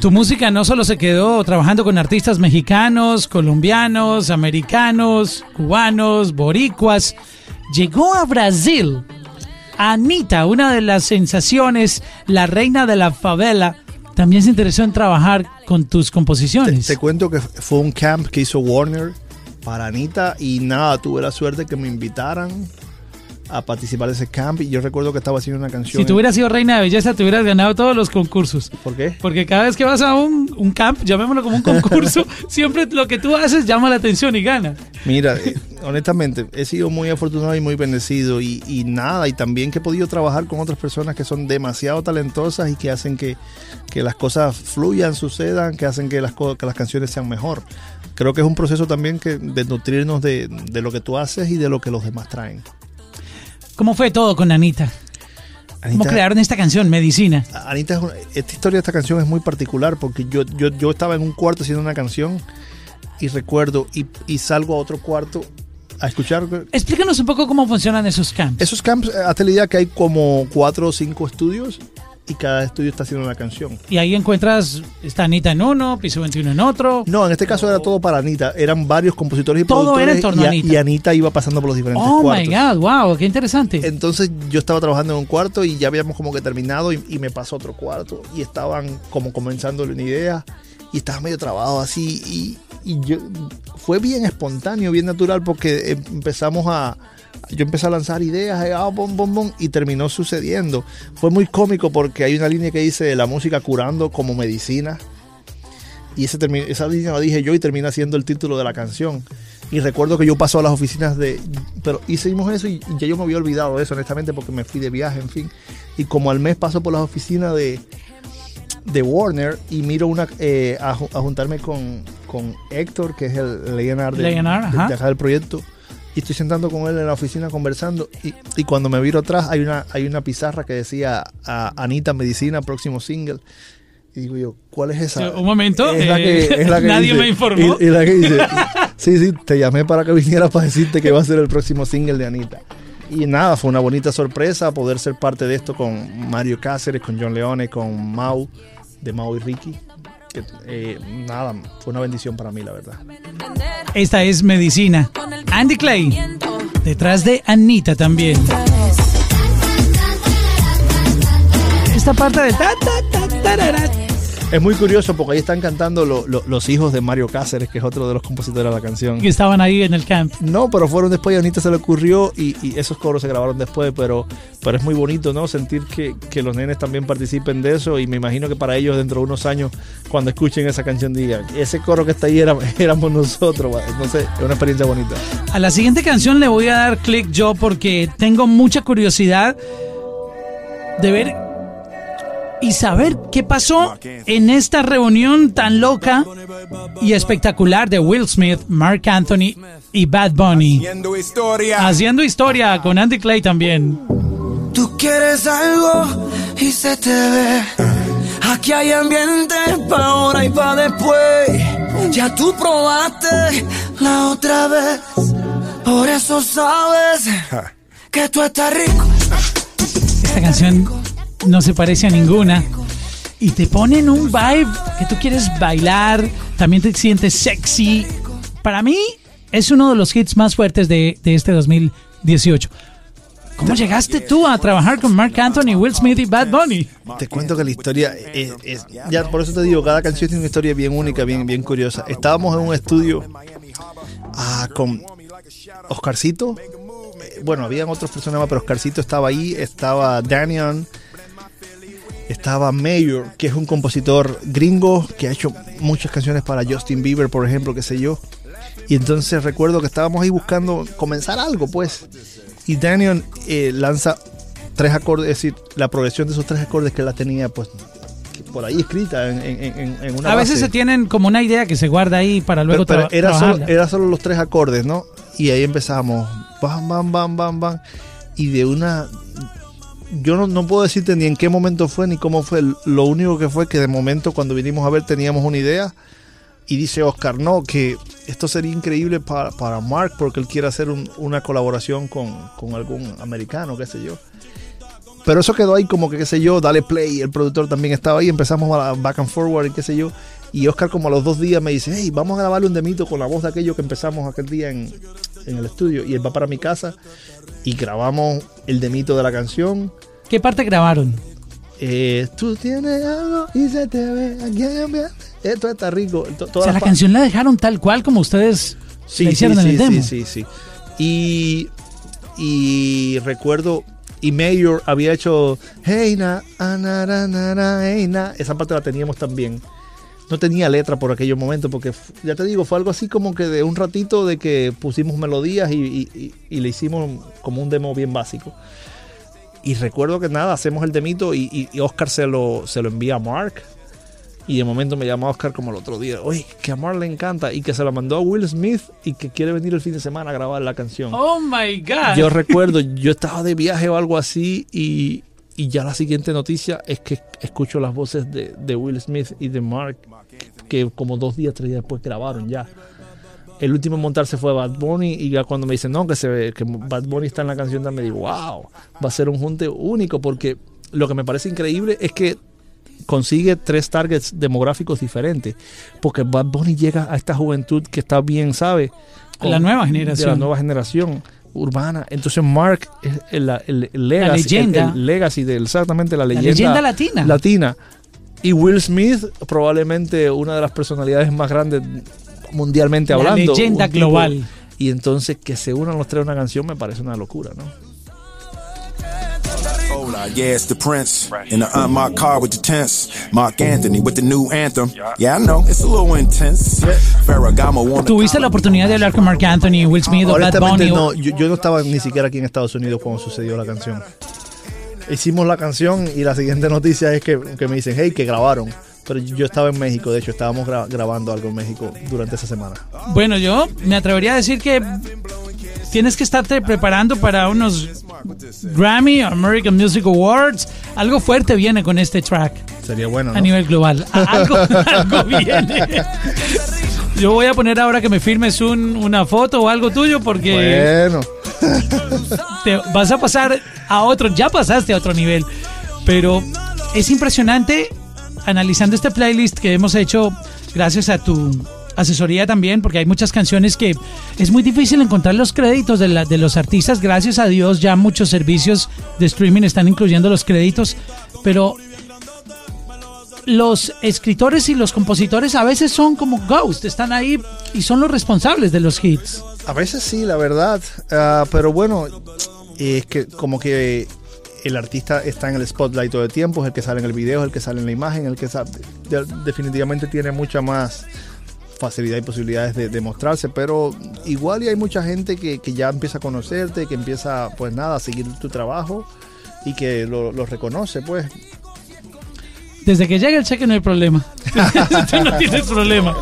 Tu música no solo se quedó trabajando con artistas mexicanos, colombianos, americanos, cubanos, boricuas, llegó a Brasil. Anita, una de las sensaciones, la reina de la favela, también se interesó en trabajar con tus Te, composiciones. te cuento que fue un camp que hizo Warner para Anita y nada, tuve la suerte que me invitaran a participar de ese camp y yo recuerdo que estaba haciendo una canción. Si tú hubieras sido reina de belleza, te hubieras ganado todos los concursos. ¿Por qué? Porque cada vez que vas a un, un camp, llamémoslo como un concurso, siempre lo que tú haces llama la atención y gana. Mira, eh, honestamente, he sido muy afortunado y muy bendecido y, y nada, y también que he podido trabajar con otras personas que son demasiado talentosas y que hacen que, que las cosas fluyan, sucedan, que hacen que las, que las canciones sean mejor. Creo que es un proceso también que, de nutrirnos de, de lo que tú haces y de lo que los demás traen. ¿Cómo fue todo con Anita? ¿Cómo Anita- crearon esta canción, Medicina? Anita, esta historia de esta canción es muy particular porque yo, yo, yo estaba en un cuarto haciendo una canción y recuerdo y, y salgo a otro cuarto a escuchar. Explícanos un poco cómo funcionan esos camps. Esos camps, eh, hazte la idea que hay como cuatro o cinco estudios y cada estudio está haciendo una canción. Y ahí encuentras, está Anita en uno, Piso 21 en otro. No, en este caso era todo para Anita. Eran varios compositores y Todo productores era en torno y, a Anita. y Anita iba pasando por los diferentes Oh cuartos. my God, wow, qué interesante. Entonces yo estaba trabajando en un cuarto y ya habíamos como que terminado y, y me pasó a otro cuarto y estaban como comenzando una idea y estaba medio trabado así y, y yo fue bien espontáneo, bien natural porque em- empezamos a yo empecé a lanzar ideas eh, ah, bom, y terminó sucediendo. Fue muy cómico porque hay una línea que dice la música curando como medicina y ese esa línea la dije yo y termina siendo el título de la canción. Y recuerdo que yo paso a las oficinas de... Pero hicimos eso y, ya yo me había olvidado de eso, honestamente, porque me fui de viaje, en fin. Y como al mes paso por las oficinas de, de Warner y miro una eh, a, ju- a juntarme con, con Héctor, que es el Leonard de, de- de acá del proyecto. Y estoy sentando con él en la oficina conversando. Y, y cuando me viro atrás hay una, hay una pizarra que decía a Anita Medicina, próximo single. Y digo yo, ¿cuál es esa? Un momento, Es la eh, que- es la que nadie dice- me informó. Y, y la que dice, sí, sí, te llamé para que vinieras para decirte que va a ser el próximo single de Anita. Y nada, fue una bonita sorpresa poder ser parte de esto con Mario Cáceres, con John Leone, con Mau, de Mau y Ricky. Eh, nada, fue una bendición para mí, la verdad. Esta es Medicina. Andy Clay, detrás de Anita también. Esta parte de ta, ta, ta, es muy curioso porque ahí están cantando lo- lo- los hijos de Mario Cáceres, que es otro de los compositores de la canción. que estaban ahí en el camp. No, pero fueron después y a Anita se le ocurrió y, y esos coros se grabaron después, pero, pero es muy bonito, ¿no? Sentir que, que los nenes también participen de eso y me imagino que para ellos dentro de unos años, cuando escuchen esa canción, digan, ese coro que está ahí era- éramos nosotros, va". no sé, es una experiencia bonita. A la siguiente canción le voy a dar clic yo porque tengo mucha curiosidad de ver y saber qué pasó en esta reunión tan loca y espectacular de Will Smith, Mark Anthony y Bad Bunny. Haciendo historia. Haciendo historia con Andy Clay también. Tú quieres algo y se te ve. Aquí hay ambiente pa' ahora y pa' después. Ya tú probaste la otra vez. Por eso sabes que tú estás rico. Esta canción no se parece a ninguna. Y te ponen un vibe que tú quieres bailar, también te sientes sexy. Para mí es uno de los hits más fuertes de, de este 2018. ¿Cómo llegaste tú a trabajar con Mark Anthony, Will Smith y Bad Bunny? Te cuento que la historia es, es- ya por eso te digo, cada canción tiene una historia bien única, bien, bien curiosa. Estábamos en un estudio ah, con Oscarcito. eh, Bueno, habían otros personas pero Oscarcito estaba ahí, estaba Daniel, estaba Mayor, que es un compositor gringo que ha hecho muchas canciones para Justin Bieber, por ejemplo, qué sé yo. Y entonces recuerdo que estábamos ahí buscando comenzar algo, pues. Y Daniel eh, lanza tres acordes, es decir, la progresión de esos tres acordes que la tenía, pues, por ahí escrita en, en- en- en una A veces base. se tienen como una idea que se guarda ahí para luego Pero, pero era, solo, era solo los tres acordes, ¿no? Y ahí empezamos, bam, bam, bam, bam, bam. Y de una... Yo no, no puedo decirte ni en qué momento fue ni cómo fue. Lo único que fue que de momento cuando vinimos a ver teníamos una idea. Y dice Oscar, no, que esto sería increíble para, para Mark porque él quiere hacer un- una colaboración con, con algún americano, qué sé yo. Pero eso quedó ahí como que, qué sé yo, dale play. El productor también estaba ahí, empezamos a back and forward y qué sé yo. Y Oscar como a los dos días me dice, hey, vamos a grabarle un demito con la voz de aquello que empezamos aquel día en, en el estudio. Y él va para mi casa y grabamos el demito de la canción. ¿Qué parte grabaron? Eh, Tú tienes algo y se te ve aquí. Esto está rico. O sea, la canción la dejaron tal cual como ustedes Sí, la hicieron sí, en el sí, demo. Sí, sí, sí. Y, y recuerdo, y Mayor había hecho Hey na, ah, na, na, na, na, hey, na. Esa parte la teníamos también. No tenía letra por aquellos momentos, porque ya te digo, fue algo así como que de un ratito de que pusimos melodías y, y- le hicimos como un demo bien básico. Y recuerdo que nada, hacemos el demito y, y- y Oscar se lo, se lo envía a Mark. Y de momento me llama Oscar como el otro día, oye, que a Mark le encanta y que se la mandó a Will Smith y que quiere venir el fin de semana a grabar la canción. Oh my God. Yo recuerdo, yo estaba de viaje o algo así y, y ya la siguiente noticia es que escucho las voces de, de Will Smith y de Mark que como dos días, tres días después grabaron ya. El último en montarse fue Bad Bunny y ya cuando me dicen no, que, se ve, que Bad Bunny está en la canción, me digo, wow, va a ser un junte único porque lo que me parece increíble es que consigue tres targets demográficos diferentes porque Bad Bunny llega a esta juventud que está bien, ¿sabe? La nueva De la generación. nueva generación urbana. Entonces Mark es el, el- el legacy, leyenda. el- legacy de exactamente la leyenda, leyenda latina. latina. Y Will Smith, probablemente una de las personalidades más grandes mundialmente La hablando. leyenda tipo- global. y entonces que se unan los tres a una canción me parece una locura, ¿no? Hola, yeah, it's the Prince. In the unmarked car with the tents. Mark Anthony with the new anthem. Yeah, I know, it's a little intense. Ferragamo ¿Tuviste la oportunidad de hablar con Mark Anthony, Will Smith o Bad Bunny? no, yo, yo no estaba ni siquiera aquí en Estados Unidos cuando sucedió la canción. Hicimos la canción y la siguiente noticia es que, que me dicen, hey, que grabaron. Pero yo estaba en México, de hecho, estábamos gra- grabando algo en México durante esa semana. Bueno, yo me atrevería a decir que tienes que estarte preparando para unos Grammy, American Music Awards. Algo fuerte viene con este track Sería bueno, a ¿no? nivel global. A- Algo, algo viene. Yo voy a poner ahora que me firmes un- una foto o algo tuyo porque Bueno, te vas a pasar a otro, ya pasaste a otro nivel. Pero es impresionante analizando este playlist que hemos hecho gracias a tu asesoría también, porque hay muchas canciones que es muy difícil encontrar los créditos de, la- de los artistas. Gracias a Dios ya muchos servicios de streaming están incluyendo los créditos, pero los escritores y los compositores a veces son como ghosts, están ahí y son los responsables de los hits. A veces sí, la verdad. Ah, pero bueno, es que como que el artista está en el spotlight todo el tiempo, es el que sale en el video, es el que sale en la imagen, el que sabe, de- definitivamente tiene mucha más facilidad y posibilidades de, de mostrarse, pero igual y hay mucha gente que, que ya empieza a conocerte, que empieza pues nada, a seguir tu trabajo y que lo, lo reconoce, pues. Desde que llega el cheque no hay problema. Tú no tienes problema.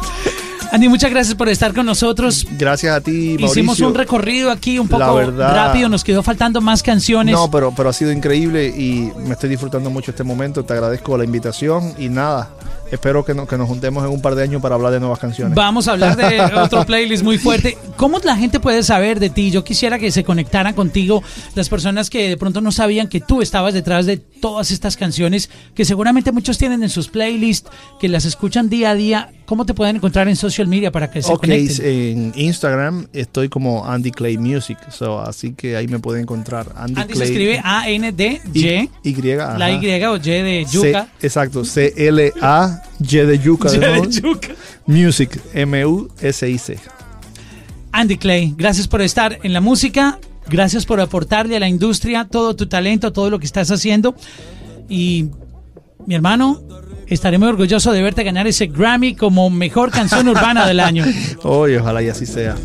Andy, muchas gracias por estar con nosotros. Gracias a ti, Mauricio. Hicimos un recorrido aquí un poco verdad- rápido, nos quedó faltando más canciones. No, pero, pero ha sido increíble y me estoy disfrutando mucho este momento. Te agradezco la invitación y nada, espero que, no- que nos juntemos en un par de años para hablar de nuevas canciones. Vamos a hablar de otro playlist muy fuerte. ¿Cómo la gente puede saber de ti? Yo quisiera que se conectaran contigo las personas que de pronto no sabían que tú estabas detrás de todas estas canciones que seguramente muchos tienen en sus playlists, que las escuchan día a día. ¿Cómo te pueden encontrar en social media para que se Ok, conecten? en Instagram estoy como Andy Clay Music, so, así que ahí me pueden encontrar. Andy, Andy se escribe A-N-D-Y. Y, y, ajá. La Y o Y de C- yuca. exacto, C-L-A-Y de yuca. de Y de yuca. Music, M-U-S-I-C. Andy Clay, gracias por estar en la música, gracias por aportarle a la industria todo tu talento, todo lo que estás haciendo. Y mi hermano, estaré muy orgulloso de verte ganar ese Grammy como mejor canción urbana del año. Oye, ojalá y así sea.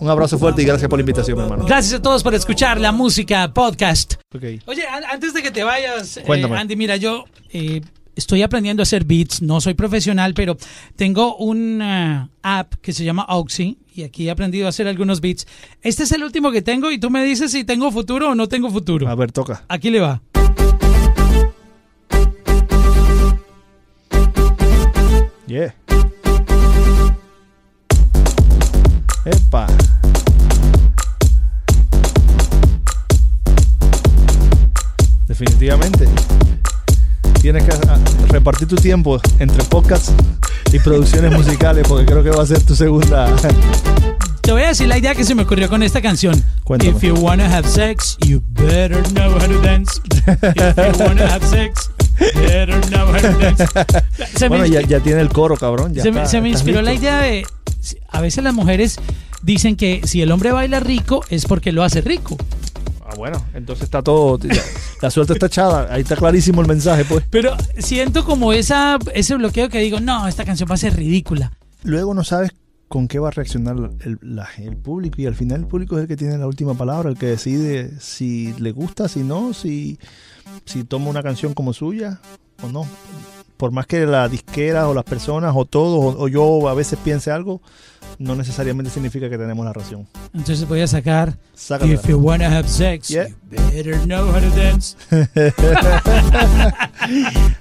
Un abrazo fuerte y gracias por la invitación, hermano. Gracias a todos por escuchar la música podcast. Ok. Oye, an- antes de que te vayas, eh. Andy, mira, yo eh, estoy aprendiendo a hacer beats, no soy profesional, pero tengo una app que se llama Oxy y aquí he aprendido a hacer algunos beats. Este es el último que tengo y tú me dices si tengo futuro o no tengo futuro. A ver, toca. Aquí le va. Yeah. Epa. Definitivamente. Tienes que ah, repartir tu tiempo entre podcasts y producciones musicales porque creo que va a ser tu segunda. Te voy a decir la idea que se me ocurrió con esta canción. Cuéntame. If you wanna have sex, you better know how to dance. If you wanna have sex, Se me- Bueno, ya, ya tiene el coro, cabrón. ya se, me, está, se me estás inspiró la idea de. A veces las mujeres dicen que si el hombre baila rico es porque lo hace rico. Ah, bueno, entonces está todo. ya, la suerte está echada. Ahí está clarísimo el mensaje, pues. Pero siento como esa, ese bloqueo que digo, no, esta canción va a ser ridícula. luego no sabes con qué va a reaccionar el, la- el público y al final el público es el que tiene la última palabra, el que decide si le gusta, si no, si, si toma una canción como suya o no. Por más que la disquera o las personas o todos o, o yo a veces piense algo, no necesariamente significa que tenemos la razón. Entonces voy a sacar Sácala. If you wanna have sex, Yeah. you better know how to dance.